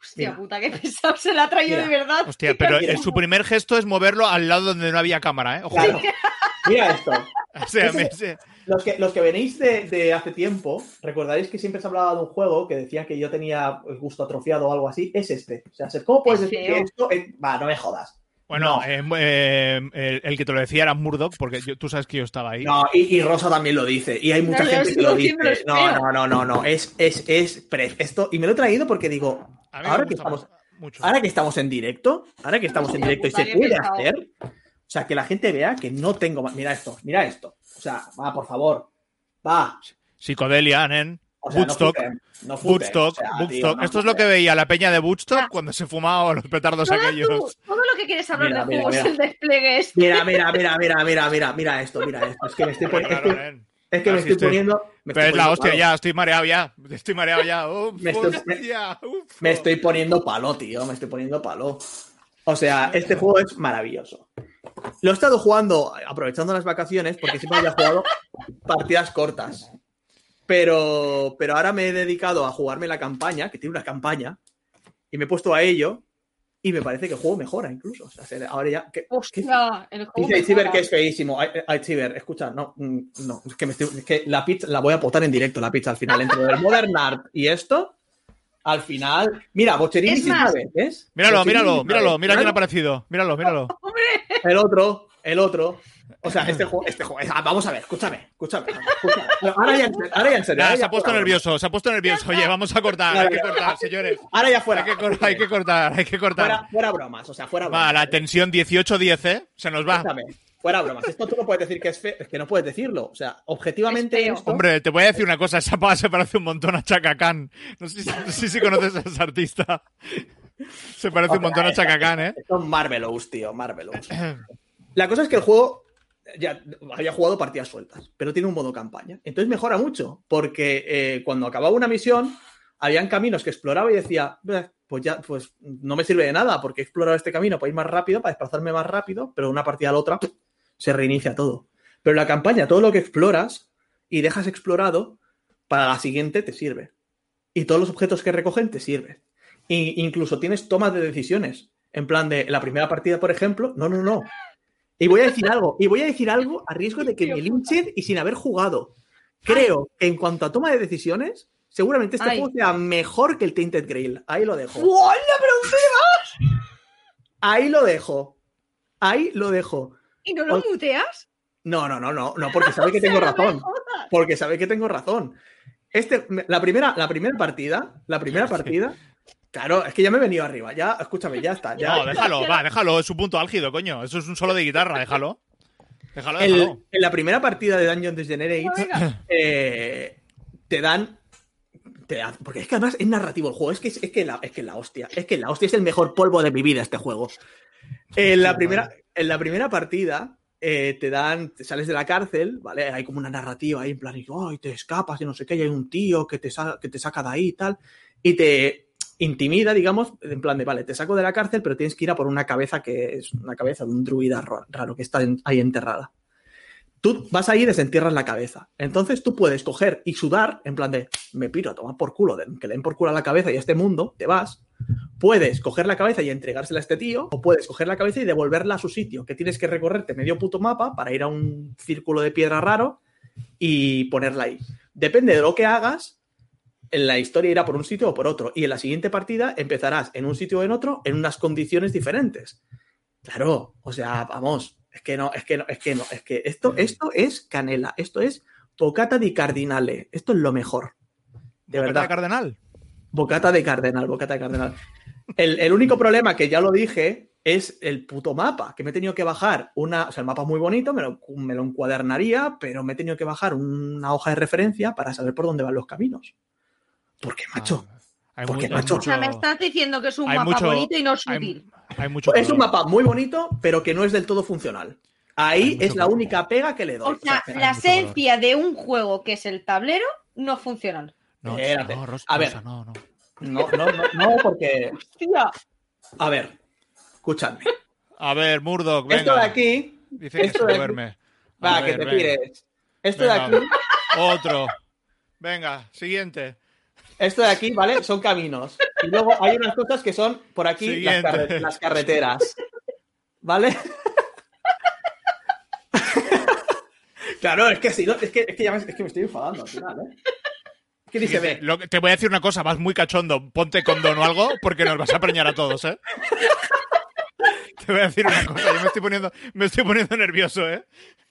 Hostia Mira. puta, qué pesado se la ha traído Mira. de verdad. Hostia, pero Mira. su primer gesto es moverlo al lado donde no había cámara, ¿eh? Ojo. Claro. Mira esto. O sea, me- Los que, los que venís de, de hace tiempo, recordaréis que siempre se hablaba de un juego que decía que yo tenía el gusto atrofiado o algo así. Es este. O sea, ¿cómo puedes Es decir que esto es- Va, no me jodas. Bueno, No. eh, eh, el, el que te lo decía era Murdoch, porque yo- tú sabes que yo estaba ahí. No, y, y Rosa también lo dice. Y hay mucha No, gente que lo dice. No, no, no, no, no. Es, es, es pre- esto. Y me lo he traído porque digo, ahora que estamos, mucho. ahora que estamos en directo, ahora que estamos en directo y puta, se puede pesado. hacer, o sea, que la gente vea que no tengo más. Mira esto, mira esto. O sea, va, por favor. Va. Psicodelia, nen. O sea, Woodstock. no futen, no futen. Woodstock, O sea, Woodstock. tío, no Esto es lo que veía la peña de Woodstock Ah. cuando se fumaba los petardos Todo, aquellos. tú- todo lo que quieres hablar Mira, de mira, juegos, mira. el despliegue es. Mira, mira, mira, mira, mira, mira, mira esto, mira esto. Es que me estoy Claro, poniendo. Es que, nen. es que me Así estoy estoy. poniendo. me Pero estoy es la hostia palo. ya, estoy mareado ya. Estoy mareado ya. Uf, Me estoy- hostia, uf. Me estoy poniendo palo, tío. Me estoy poniendo palo. O sea, este juego es maravilloso. Lo he estado jugando aprovechando las vacaciones porque siempre había jugado partidas cortas. Pero, pero ahora me he dedicado a jugarme la campaña, que tiene una campaña, y me he puesto a ello. Y me parece que el juego mejora incluso. O sea, se- ahora ya. que- Hostia, el juego. Dice que es feísimo. Chiver, escucha, no, mm, no, es que, me estoy- es que la pizza la voy a potar en directo, la pizza al final. Entre el Modern Art y esto, al final. Mira, Bocherini Es sí más- sabe, ¿ves? Míralo, Bocherini míralo, míralo. Mira quién ha aparecido. Míralo, míralo. (laughs) El otro, el otro. O sea, este juego, este juego. ah, Vamos a ver, escúchame, escúchame. escúchame. Ahora ya, en serio, ahora ya en serio. Se ha puesto fuera nervioso, se ha puesto nervioso. Oye, vamos a cortar, hay que cortar, señores. Ahora ya fuera. Hay que, cor- hay que cortar, hay que cortar. fuera, fuera bromas, o sea, fuera Va, bromas. la tensión 18-10, ¿eh? Se nos va. Escúchame, fuera bromas. Esto tú no puedes decir que es feo, es que no puedes decirlo. O sea, objetivamente Es feo. esto- Hombre, te voy a decir una cosa, esa pava se parece un montón a Chaka Khan. No sé si, no sé si conoces a ese artista. Se parece un montón a Chaka Khan, ¿eh? Es Marvelous, tío, Marvelous. La cosa es que el juego ya había jugado partidas sueltas, pero tiene un modo campaña. Entonces mejora mucho, porque eh, cuando acababa una misión, habían caminos que exploraba y decía, "Beh, pues ya, pues no me sirve de nada, porque he explorado este camino para ir más rápido, para desplazarme más rápido, pero de una partida a la otra se reinicia todo. Pero la campaña, todo lo que exploras y dejas explorado, para la siguiente te sirve. Y todos los objetos que recogen te sirven. E incluso tienes tomas de decisiones. En plan de la primera partida, por ejemplo, no, no, no. Y voy a decir algo, y voy a decir algo a riesgo de que me linchen y sin haber jugado. Creo que en cuanto a toma de decisiones, seguramente este Ay. juego sea mejor que el Tainted Grail. Ahí lo dejo. ¡Hola, pero! Ahí lo dejo. Ahí lo dejo. ¿Y no lo muteas? No, no, no, no, no, porque sabe (laughs) que tengo razón. Porque sabe que tengo razón. Este, la primera, la primera partida, la primera (laughs) partida, claro, es que ya me he venido arriba. Ya, escúchame, ya está. Ya, No, déjalo, (laughs) va, déjalo, es su punto álgido, coño. Eso es un solo de guitarra, déjalo. Déjalo, El- déjalo. en la primera partida de Dungeons Generate eh, te dan. te dan- porque es que además es narrativo el juego. Es que es, es que la, es que la hostia. Es que la hostia es el mejor polvo de mi vida este juego. En la primera, en la primera partida. eh, te dan, te sales de la cárcel, ¿vale? Hay como una narrativa ahí en plan, y, "Ay, te escapas y no sé qué, y hay un tío que te, que te saca de ahí y tal, y te intimida, digamos, en plan de, vale, te saco de la cárcel, pero tienes que ir a por una cabeza que es una cabeza de un druida ro- raro que está ahí enterrada tú vas ahí y desentierras la cabeza. Entonces tú puedes coger y sudar, en plan de, me piro a tomar por culo, de- que le den por culo a la cabeza y a este mundo, te vas. Puedes coger la cabeza y entregársela a este tío, o puedes coger la cabeza y devolverla a su sitio, que tienes que recorrerte medio puto mapa para ir a un círculo de piedra raro y ponerla ahí. Depende de lo que hagas, en la historia irá por un sitio o por otro. Y en la siguiente partida empezarás en un sitio o en otro en unas condiciones diferentes. Claro, o sea, vamos, es que no, es que no, es que no, es que esto, esto es canela, esto es bocata di cardinale, esto es lo mejor. De ¿Bocata verdad. de Cardenal? Bocata de cardenal, bocata de cardenal. El, el único problema, que ya lo dije, es el puto mapa, que me he tenido que bajar una, o sea, el mapa es muy bonito, me lo, me lo encuadernaría, pero me he tenido que bajar una hoja de referencia para saber por dónde van los caminos. Porque, macho, Ah, hay ¿Por qué, mu- hay macho? O sea, me estás diciendo que es un mapa mucho- bonito y no es hay- útil. Hay mucho es un mapa muy bonito, pero que no es del todo funcional. Ahí es la única pega que le doy. O sea, O sea, la esencia de un juego que es el tablero no funciona. No, Espérate. no, Rosa, A ver. Rosa, no, no. No, no, no, no, porque. Hostia. A ver, escúchame. A ver, Murdoch, venga. Esto de aquí. Dice que esto se duerme. A Va, ver, que te venga. pires. Esto Venga, de aquí, Otro. Venga, siguiente. esto de aquí, ¿vale? Son caminos. Y luego hay unas cosas que son por aquí las, Siguiente. carre- las carreteras. ¿Vale? (laughs) claro, es que si no, es que, es que ya me, es que me estoy enfadando al final, ¿eh? Es que dice, ve, Lo te voy a decir una cosa, vas muy cachondo. Ponte condón o algo porque nos vas a preñar a todos, ¿eh? (laughs) Te voy a decir una cosa, yo me estoy poniendo, me estoy poniendo nervioso, ¿eh?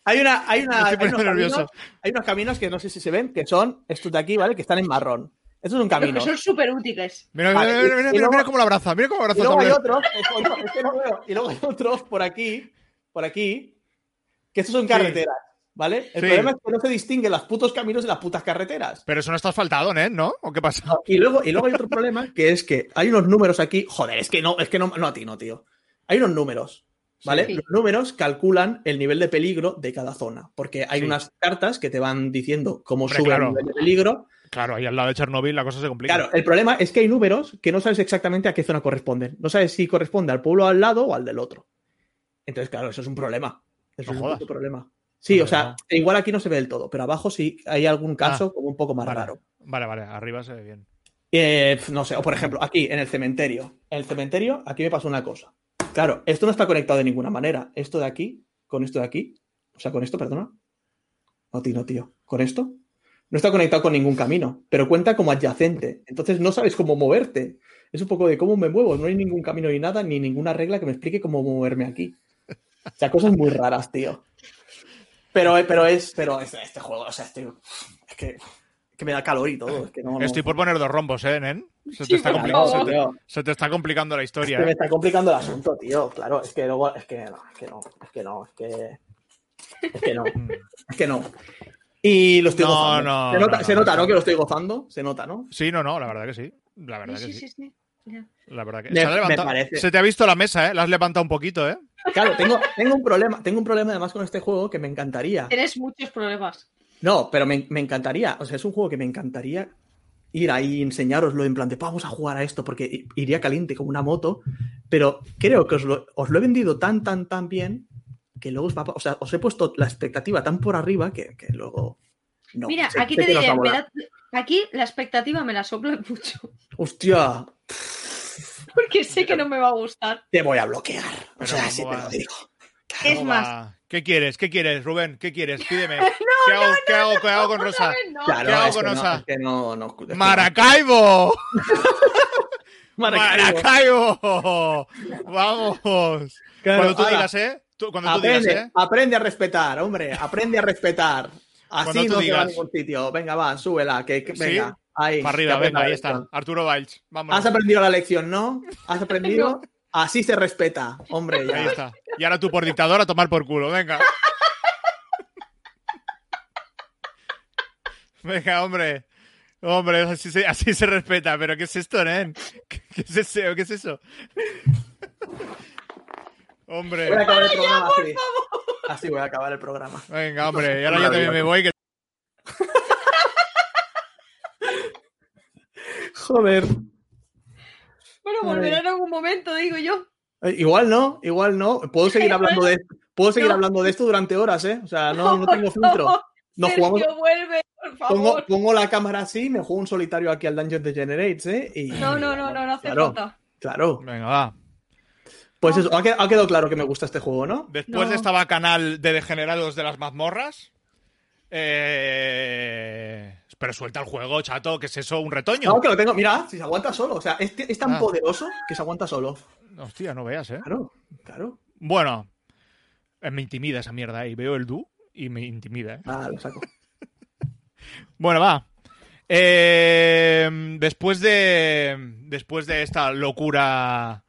Hay, una, hay, una, hay, unos caminos, hay unos caminos que no sé si se ven, que son estos de aquí, ¿vale? Que están en marrón. Estos son Pero que caminos. son súper útiles. Mira, Vale, mira, y- mira, mira, y mira, luego- mira cómo la abraza, mira cómo Y abraza luego hay otros, es que no, es que no veo. Y luego hay otros por aquí, por aquí, que estos son carreteras, ¿vale? El Sí. problema es que no se distinguen los putos caminos de las putas carreteras. Pero eso no está asfaltado, ¿eh? ¿No? ¿O qué pasa? Y luego, y luego hay otro (laughs) problema, que es que hay unos números aquí. Joder, es que no, es que no, no a ti, no, tío. Hay unos números, ¿vale? Sí. Los números calculan el nivel de peligro de cada zona. Porque hay Sí. unas cartas que te van diciendo cómo Hombre, sube claro. el nivel de peligro. Claro, ahí al lado de Chernobyl la cosa se complica. Claro, el problema es que hay números que no sabes exactamente a qué zona corresponden. No sabes si corresponde al pueblo al lado o al del otro. Entonces, claro, eso es un problema. Eso No es un jodas. puto problema. Sí, No, o sea, no. igual aquí no se ve del todo, pero abajo sí hay algún caso como un poco más vale. raro. Vale, vale, arriba se ve bien. Eh, no sé, o por ejemplo, aquí en el cementerio. En el cementerio, aquí me pasó una cosa. Claro, esto no está conectado de ninguna manera. Esto de aquí, con esto de aquí, o sea, con esto, perdona. No, tío, no, tío. Con esto, no está conectado con ningún camino, pero cuenta como adyacente. Entonces no sabes cómo moverte. Es un poco de cómo me muevo. No hay ningún camino ni nada, ni ninguna regla que me explique cómo moverme aquí. O sea, cosas muy raras, tío. Pero, pero es, pero es este juego, o sea, este, es que, es que me da calor y todo. Es que no, no- Estoy por poner dos rombos, ¿eh, Nen? Se te, Sí, está, favor. se te- tío. se te está complicando la Es historia. que me ¿eh? está complicando el asunto, tío. Claro, es que luego, es que no, es que no, es que no, es que. Es que no, es que no. Y lo estoy No, gozando. no, se nota, no, se no, nota, no. Que lo estoy gozando. Se nota, ¿no? Sí, no, no, la verdad que sí. La verdad Sí, que sí, sí. sí. La verdad que Me- se, ha me levantado- parece. se te ha visto la mesa, ¿eh? La has levantado un poquito, ¿eh? Claro, tengo, tengo un problema. Tengo un problema además con este juego que me encantaría. Tienes muchos problemas. No, pero me, me encantaría. O sea, es un juego que me encantaría ir ahí y enseñároslo en plan de vamos a jugar a esto porque iría caliente como una moto. Pero creo que os lo, os lo he vendido tan, tan, tan bien que luego os va O sea, os he puesto la expectativa tan por arriba que, que luego. No, Mira, sé- aquí sé te diré, da- aquí la expectativa me la sopla mucho. Hostia, (laughs) (laughs) Porque sé que no me va a gustar. te voy a bloquear. O sea, ¿cómo sí te lo digo. Es ¿Cómo más, va? ¿Qué quieres? ¿Qué quieres, Rubén? ¿Qué quieres? Pídeme. (laughs) ¿Qué, hago, ¿qué, hago, ¿Qué hago con Rosa? no. Claro, ¿Qué hago con que no, Osa? es que no, no, es que no. ¡Maracaibo! (laughs) Maracaibo. ¡Maracaibo! ¡Vamos! Claro, cuando tú ahora, digas, ¿eh? Tú- cuando tú Aprende, digas, ¿eh? aprende a respetar, hombre. Aprende a respetar. Así Cuando tú no se va a digas. ningún sitio. Venga, va, súbela. Que, que- ¿Sí? Ahí. Para arriba, venga, ahí está. Arturo Valls. Vamos. Has aprendido la lección, ¿no? ¿Has (laughs) aprendido? Así se respeta, hombre. Ahí Ya. está. Y ahora tú por dictador a tomar por culo, venga. (laughs) Venga, hombre. Hombre, así se, así se respeta. ¿Pero qué es esto, Nen? ¿Qué, qué es eso? ¿Qué es eso? Hombre. Voy a acabar el programa así. Así voy a acabar el programa. Venga, hombre. Y ahora yo también me voy. que- Joder. Bueno, volverá en algún momento, digo yo. Eh, Igual no, igual no. Puedo seguir (laughs) hablando de puedo seguir No. hablando de esto durante horas, ¿eh? O sea, no, no (laughs) tengo filtro. Nos Sergio, jugamos. vuelve, por Pongo, favor. pongo la cámara así, me juego un solitario aquí al Dungeon Degenerates, ¿eh? Y, No, no, no, no, no hace Claro. falta. Claro. Venga, va. Pues eso, ha qued- ha quedado claro que me gusta este juego, ¿no? Después No. de esta bacanal de degenerados de las mazmorras. Eh... Pero suelta el juego, chato. ¿Qué es eso? ¿Un retoño? No, que lo tengo. Mira, si se aguanta solo. O sea, es, es tan Ah. poderoso que se aguanta solo. Hostia, no veas, ¿eh? Claro, claro. Bueno, eh, me intimida esa mierda. Y veo el du y me intimida, ¿eh? Ah, lo saco. (laughs) Bueno, va. Eh, después de. Después de esta locura.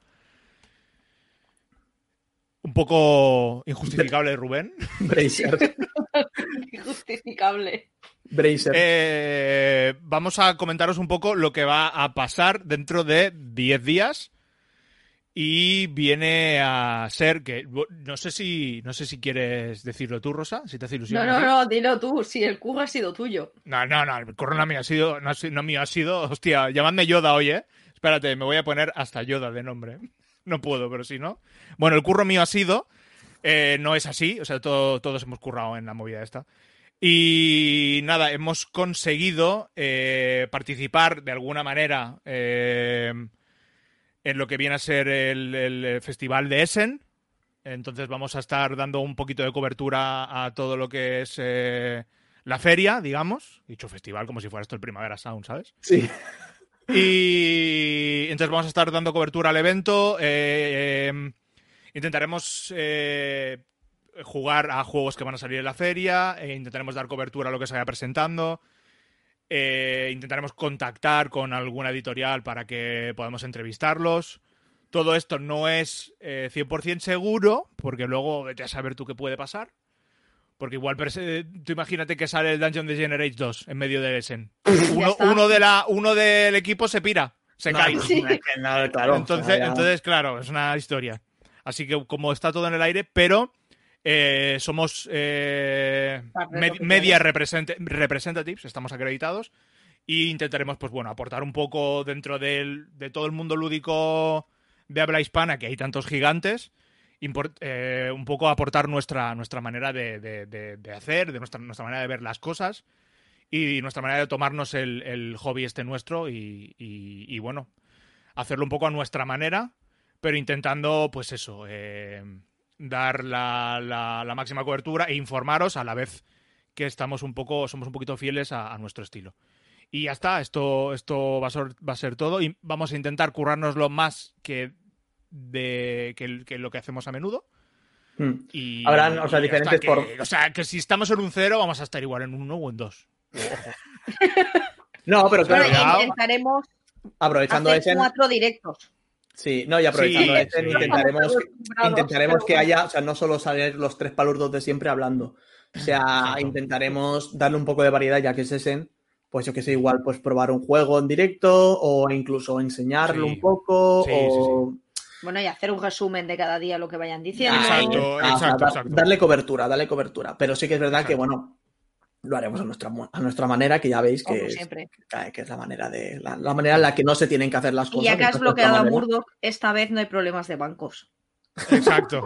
Un poco injustificable de Rubén. (laughs) Injustificable. Bracer. eh, vamos a comentaros un poco lo que va a pasar dentro de 10 días. Y viene a ser que no sé si no sé si quieres decirlo tú, Rosa, si te hace ilusión. No, no, no, dilo tú, si el curro ha sido tuyo. No, no, no, el curro no mío ha sido, no, no mío ha sido, hostia, llamadme Yoda hoy, ¿eh? Espérate, me voy a poner hasta Yoda de nombre. (laughs) No puedo, pero si no. Bueno, el curro mío ha sido, eh, no es así, o sea, todos hemos currado en la movida esta. Y nada, hemos conseguido eh, participar de alguna manera eh, en lo que viene a ser el, festival de Essen. Entonces vamos a estar dando un poquito de cobertura a todo lo que es eh, la feria, digamos. Dicho festival como si fuera esto el Primavera Sound, ¿sabes? Sí. Y entonces vamos a estar dando cobertura al evento. Em, intentaremos jugar a juegos que van a salir en la feria. E intentaremos dar cobertura a lo que se vaya presentando. Eh, intentaremos contactar con alguna editorial para que podamos entrevistarlos. Todo esto no es 100% eh, seguro, porque luego vete a saber tú qué puede pasar. Porque igual, tú imagínate que sale el Dungeon Degenerate 2 en medio de Essen. (laughs) Uno, de la, uno del equipo se pira, se cae. entonces, entonces, claro, es una historia. Así que como está todo en el aire, pero eh, somos eh, media representatives, estamos acreditados e intentaremos, pues bueno, aportar un poco dentro de todo el mundo lúdico de habla hispana, que hay tantos gigantes, eh, un poco aportar nuestra, nuestra manera de, hacer, de nuestra, nuestra, manera de ver las cosas y nuestra manera de tomarnos el, hobby este nuestro y, y, bueno, hacerlo un poco a nuestra manera, pero intentando, pues eso, dar la, la, máxima cobertura e informaros a la vez que estamos un poco, somos un poquito fieles a, nuestro estilo. Y ya está, esto, esto va, a ser, va a ser todo y vamos a intentar currárnoslo más que, de, que, lo que hacemos a menudo. Hmm. Y, Habrán, o sea, diferentes por... O sea, que si estamos en un cero, vamos a estar igual en uno o en dos. (laughs) no, pero claro. intentaremos aprovechando hacer cuatro directos. Sí, no, y aprovechando sí, intentaremos, intentaremos que haya, o sea, no solo salir los tres palurdos de siempre hablando. O sea, intentaremos darle un poco de variedad, ya que es Essen, pues yo que sé, igual pues probar un juego en directo o incluso enseñarlo un poco o... Bueno, y hacer un resumen de cada día lo que vayan diciendo. Exacto, exacto, exacto. Darle cobertura, darle cobertura. Pero sí que es verdad que, bueno, lo haremos a nuestra, a nuestra manera, que ya veis que, es, que es la manera de la, manera en la que no se tienen que hacer las cosas. Y ya que has bloqueado a Murdoch, esta vez no hay problemas de bancos. Exacto,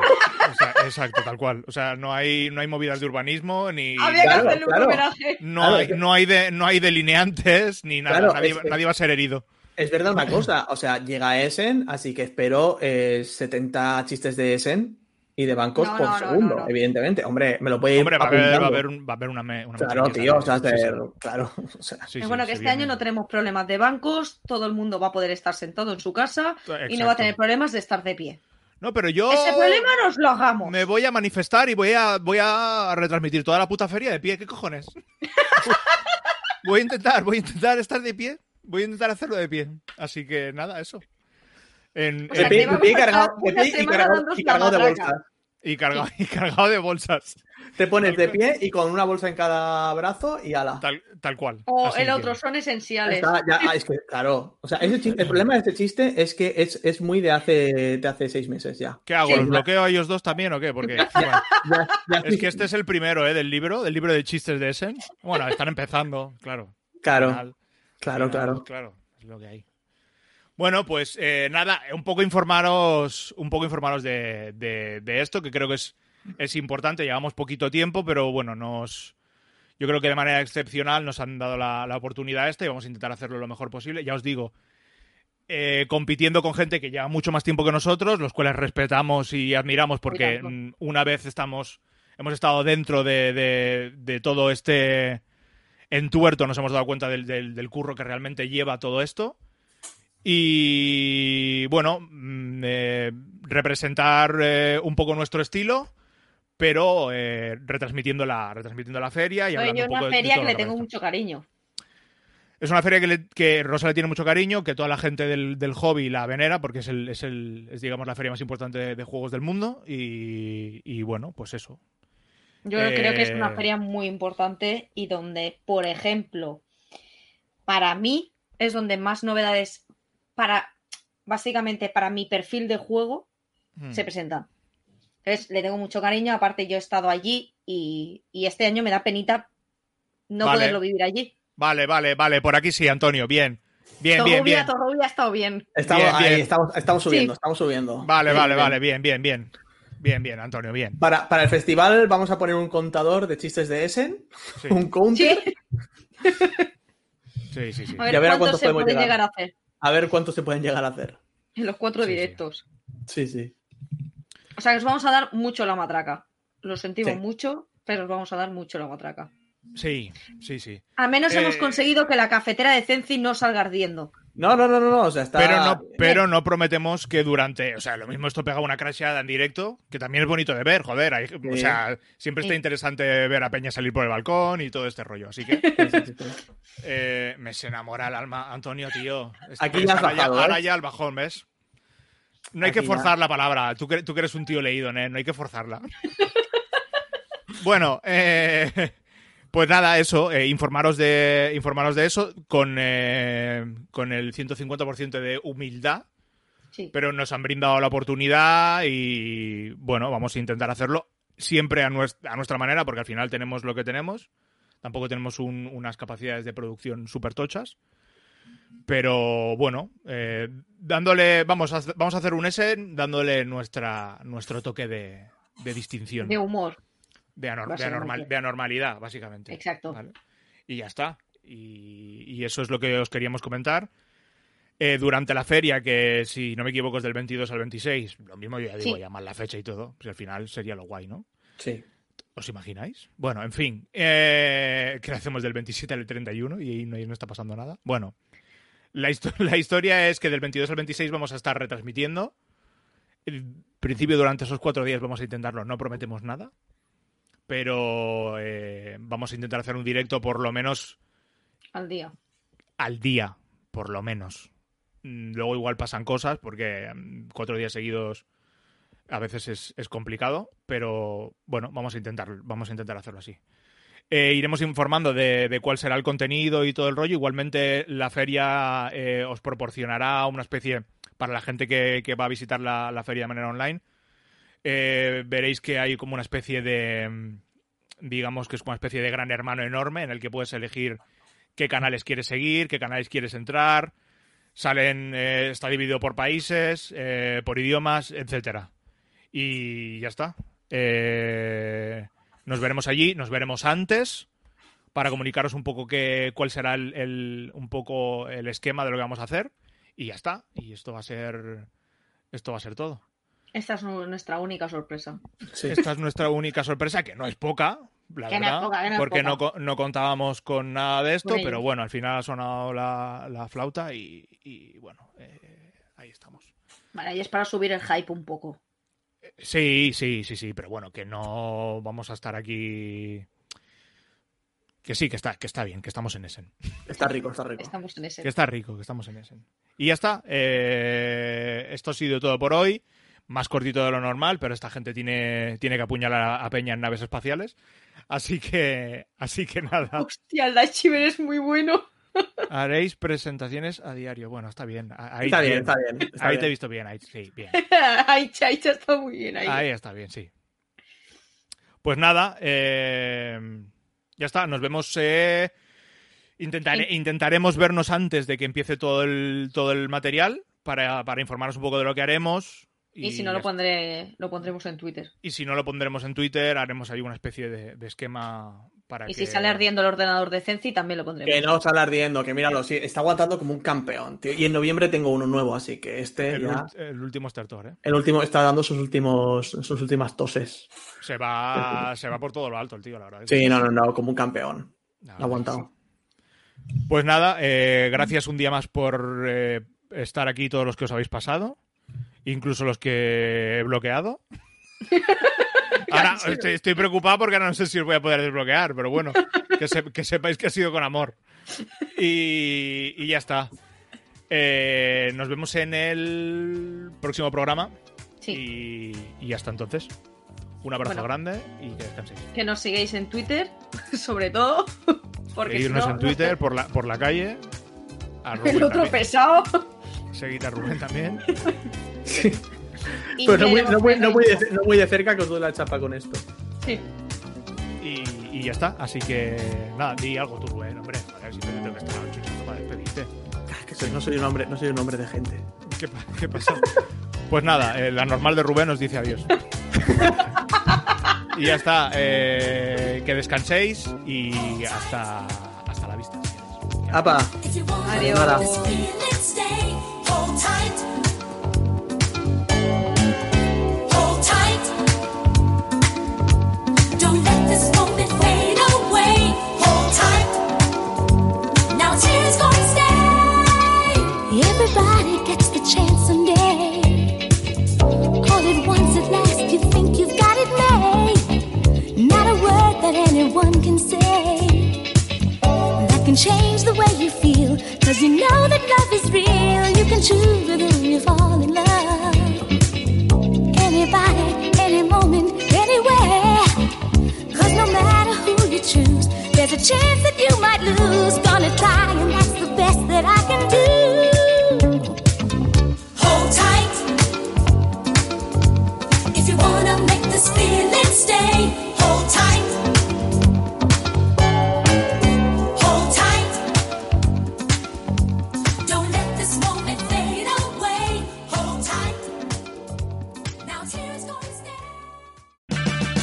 exacto, tal cual. O sea, no hay, no hay movidas de urbanismo ni. Había que hacerle un No, hay, no, hay de, no hay delineantes ni nada. Nadie, va a ser herido. Es verdad una cosa, o sea, llega Essen, así que espero 70 eh, chistes de Essen y de bancos por segundo, evidentemente. Hombre, me lo puede ir Hombre, va a, haber, va a haber, un, va a haber una, una Claro, tío, o sea, claro. (laughs) O sea. es bueno que este año no tenemos problemas de bancos, todo el mundo va a poder estar sentado en su casa y no va a tener problemas de estar de pie. No, pero yo. Ese problema nos lo hagamos. Me voy a manifestar y voy a, voy a retransmitir toda la puta feria de pie. ¿Qué cojones? (laughs) voy a intentar, voy a intentar estar de pie. Voy a intentar hacerlo de pie. Así que nada, eso. En, de pie, y cargado, de bolsas. Y cargado, y cargado de bolsas. Te pones de pie y con una bolsa en cada brazo y ala. Tal, tal cual. O el otro, son esenciales. Ah, es que, claro. O sea, el problema de este chiste es que es, es, muy de hace, de hace seis meses ya. ¿Qué hago? ¿Los bloqueo a ellos dos también o qué? Porque (laughs) es que este es el primero, ¿eh? Del libro, del libro de chistes de Essen. Bueno, están empezando, claro. Claro. claro, claro. Claro, es lo que hay. Bueno, pues eh, nada, un poco informaros, un poco informaros de, de, esto, que creo que es, es, importante. Llevamos poquito tiempo, pero bueno, nos, yo creo que de manera excepcional nos han dado la, la oportunidad esta y vamos a intentar hacerlo lo mejor posible. Ya os digo, eh, compitiendo con gente que lleva mucho más tiempo que nosotros, los cuales respetamos y admiramos porque una vez estamos, hemos estado dentro de, de, todo este entuerto, nos hemos dado cuenta del, del curro que realmente lleva todo esto. Y bueno, mm, eh, representar eh, un poco nuestro estilo, pero eh, retransmitiendo, la, retransmitiendo la feria. Y Oye, una feria que le tengo mucho cariño. Es una feria que, que, Rosa le tiene mucho cariño, que toda la gente del, hobby la venera, porque es, el, es, el, es, digamos, la feria más importante de, juegos del mundo. Y, y, bueno, pues eso. Yo creo que es una feria muy importante y donde, por ejemplo, para mí es donde más novedades para básicamente para mi perfil de juego, Hmm. se presentan. Entonces, le tengo mucho cariño, aparte yo he estado allí y, y este año me da penita no Vale. poderlo vivir allí. Vale, vale, vale. Por aquí sí, Antonio. Bien. Bien, bien, Torrubia, bien. Torrubia ha estado bien. Estamos, Bien, ahí, bien. estamos, estamos subiendo, Sí. estamos subiendo. Vale, vale, bien. vale. Bien, bien, bien. Bien, bien, Antonio, bien. Para, para el festival vamos a poner un contador de chistes de Essen, Sí, un counter, Sí, sí, sí. sí. a ver Ya verá cuántos cuántos se podemos pueden llegar. llegar a hacer a ver cuántos se pueden llegar a hacer. en los cuatro Sí, directos. Sí, sí. O sea que os vamos a dar mucho la matraca. Lo sentimos Sí. mucho, pero os vamos a dar mucho la matraca. Sí, sí, sí. Al menos Eh, hemos conseguido que la cafetera de Zenzi no salga ardiendo. No, no, no, no, no, o sea, está... Pero no, pero no prometemos que durante. O sea, lo mismo esto pega una crasheada en directo, que también es bonito de ver, joder. hay- o sea, siempre está interesante ver a Peña salir por el balcón y todo este rollo. Así que eh, me se enamora el alma, Antonio, tío. Esto Aquí es ya has ahora, ¿eh? ya el bajón, ¿ves? No hay Aquí que ya. forzar la palabra. Tú que, tú que eres un tío leído, ¿eh? No hay que forzarla. (laughs) bueno, eh, pues nada, eso. eh, informaros, de, informaros de eso con, eh, con el 150% de humildad Sí. pero nos han brindado la oportunidad y bueno, vamos a intentar hacerlo siempre a, nues- a nuestra manera, porque al final tenemos lo que tenemos. Tampoco tenemos un- unas capacidades de producción súper tochas. Pero bueno, eh, dándole, vamos a, hacer- vamos a hacer un S dándole nuestra, nuestro toque de, de distinción, De humor. De, anor- de básicamente. anormal- de anormalidad, básicamente. Exacto. ¿vale? Y ya está. Y, y eso es lo que os queríamos comentar. Eh, durante la feria, que si no me equivoco es del 22 al 26, lo mismo yo ya digo, Sí. llamar la fecha y todo, pues al final sería lo guay, ¿no? Sí. ¿Os imagináis? Bueno, en fin, eh, que hacemos del 27 al 31 y ahí no, ahí no está pasando nada. Bueno, la, histo- (laughs) la historia es que del 22 al 26 vamos a estar retransmitiendo. En principio, durante esos cuatro días vamos a intentarlo, no prometemos nada. Pero eh, vamos a intentar hacer un directo por lo menos Al día. al día, por lo menos. Mm, Luego igual pasan cosas porque mm, cuatro días seguidos a veces es, es complicado, pero bueno, vamos a intentar, vamos a intentar hacerlo así. Eh, iremos informando de, de cuál será el contenido y todo el rollo. Igualmente la feria eh, os proporcionará una especie, para la gente que, que va a visitar la, la feria de manera online, eh, veréis que hay como una especie de, mm, digamos que es como una especie de gran hermano enorme en el que puedes elegir qué canales quieres seguir, qué canales quieres entrar. Salen, eh, está dividido por países, eh, por idiomas, etcétera. Y ya está. Nos veremos allí, nos veremos antes para comunicaros un poco qué, cuál será el, el- un poco el esquema de lo que vamos a hacer. Y ya está. Y esto va a ser. Esto va a ser todo. Esta es nu- nuestra única sorpresa. sí. Esta es nuestra única sorpresa, que no es poca, la Que no es verdad, poca, que no es porque no, no contábamos con nada de esto, pero bueno, al final ha sonado la, la flauta y, y, bueno, eh, ahí estamos. Vale, y es para subir el hype un poco. Sí, sí, sí, sí, pero bueno, que no vamos a estar aquí. Que sí, que está, que está bien, que estamos en Essen. Está rico, está rico. Estamos en ese. Que está rico, que estamos en Essen. Y ya está. eh, esto ha sido todo por hoy. Más cortito de lo normal, pero esta gente tiene, tiene que apuñalar a, a Peña en naves espaciales. Así que, así que nada. Hostia, el Daichiver es muy bueno. (laughs) Haréis presentaciones a diario. Bueno, está bien. Ahí, Está bien, está bien. está ahí te he visto bien. Ahí, sí, bien. (laughs) Ay, Chaicha está muy bien ahí. Ahí está bien, sí. Pues nada, eh, ya está. Nos vemos. eh, intentaré- intentaremos vernos antes de que empiece todo el, todo el material para, para informarnos un poco de lo que haremos. Y si no lo pondré, lo pondremos en Twitter. Y si no lo pondremos en Twitter, haremos ahí una especie de, de esquema para Y que... si sale ardiendo el ordenador de Zenzi, también lo pondremos. Que no sale ardiendo, que míralo, sí, está aguantando como un campeón, tío. Y en noviembre tengo uno nuevo, así que este El, ya... el último starter, ¿eh? El último está dando sus últimos, sus últimas toses. Se va, se va por todo lo alto el tío, la verdad. Sí, no, no, no, como un campeón. Verdad aguantado. Pues nada, eh, gracias un día más por eh, estar aquí todos los que os habéis pasado, incluso los que he bloqueado. (laughs) Ahora estoy, estoy preocupado porque ahora no sé si os voy a poder desbloquear, pero bueno, que, se- que sepáis que ha sido con amor. Y, y ya está. Eh, nos vemos en el próximo programa Sí, y, y hasta entonces. Un abrazo Bueno. grande y que descanséis. que nos sigáis en Twitter, (laughs) sobre todo. (laughs) Porque si Seguirnos no, en Twitter, por la, por la calle. arroba El otro Internet. pesado. Seguid a Rubén también. (laughs) Y Pero no muy, veremos no, muy, no, muy qué de, no muy de cerca que os duele la chapa con esto. Sí. Y, y ya está. Así que nada, di algo tú, Rubén, hombre. A ver si te tengo que estar chuchando para despedirte. Ah, que soy- no, soy un hombre, no soy un hombre de gente. ¿Qué, pa- qué pasó? Pues nada, eh, la normal de Rubén os dice adiós. (laughs) y ya está. eh, que descanséis y hasta, hasta la vista. señores. ¡Apa! Want Adiós. Chance someday. Once, at last, you think you've got it made. Not a word that anyone can say that can change the way you feel. Cause you know that love is real. You can choose you fall in love. Anybody, any moment, anywhere. Cause no matter who you choose, there's a chance that you might lose. Gonna try, and that's the best that I can do.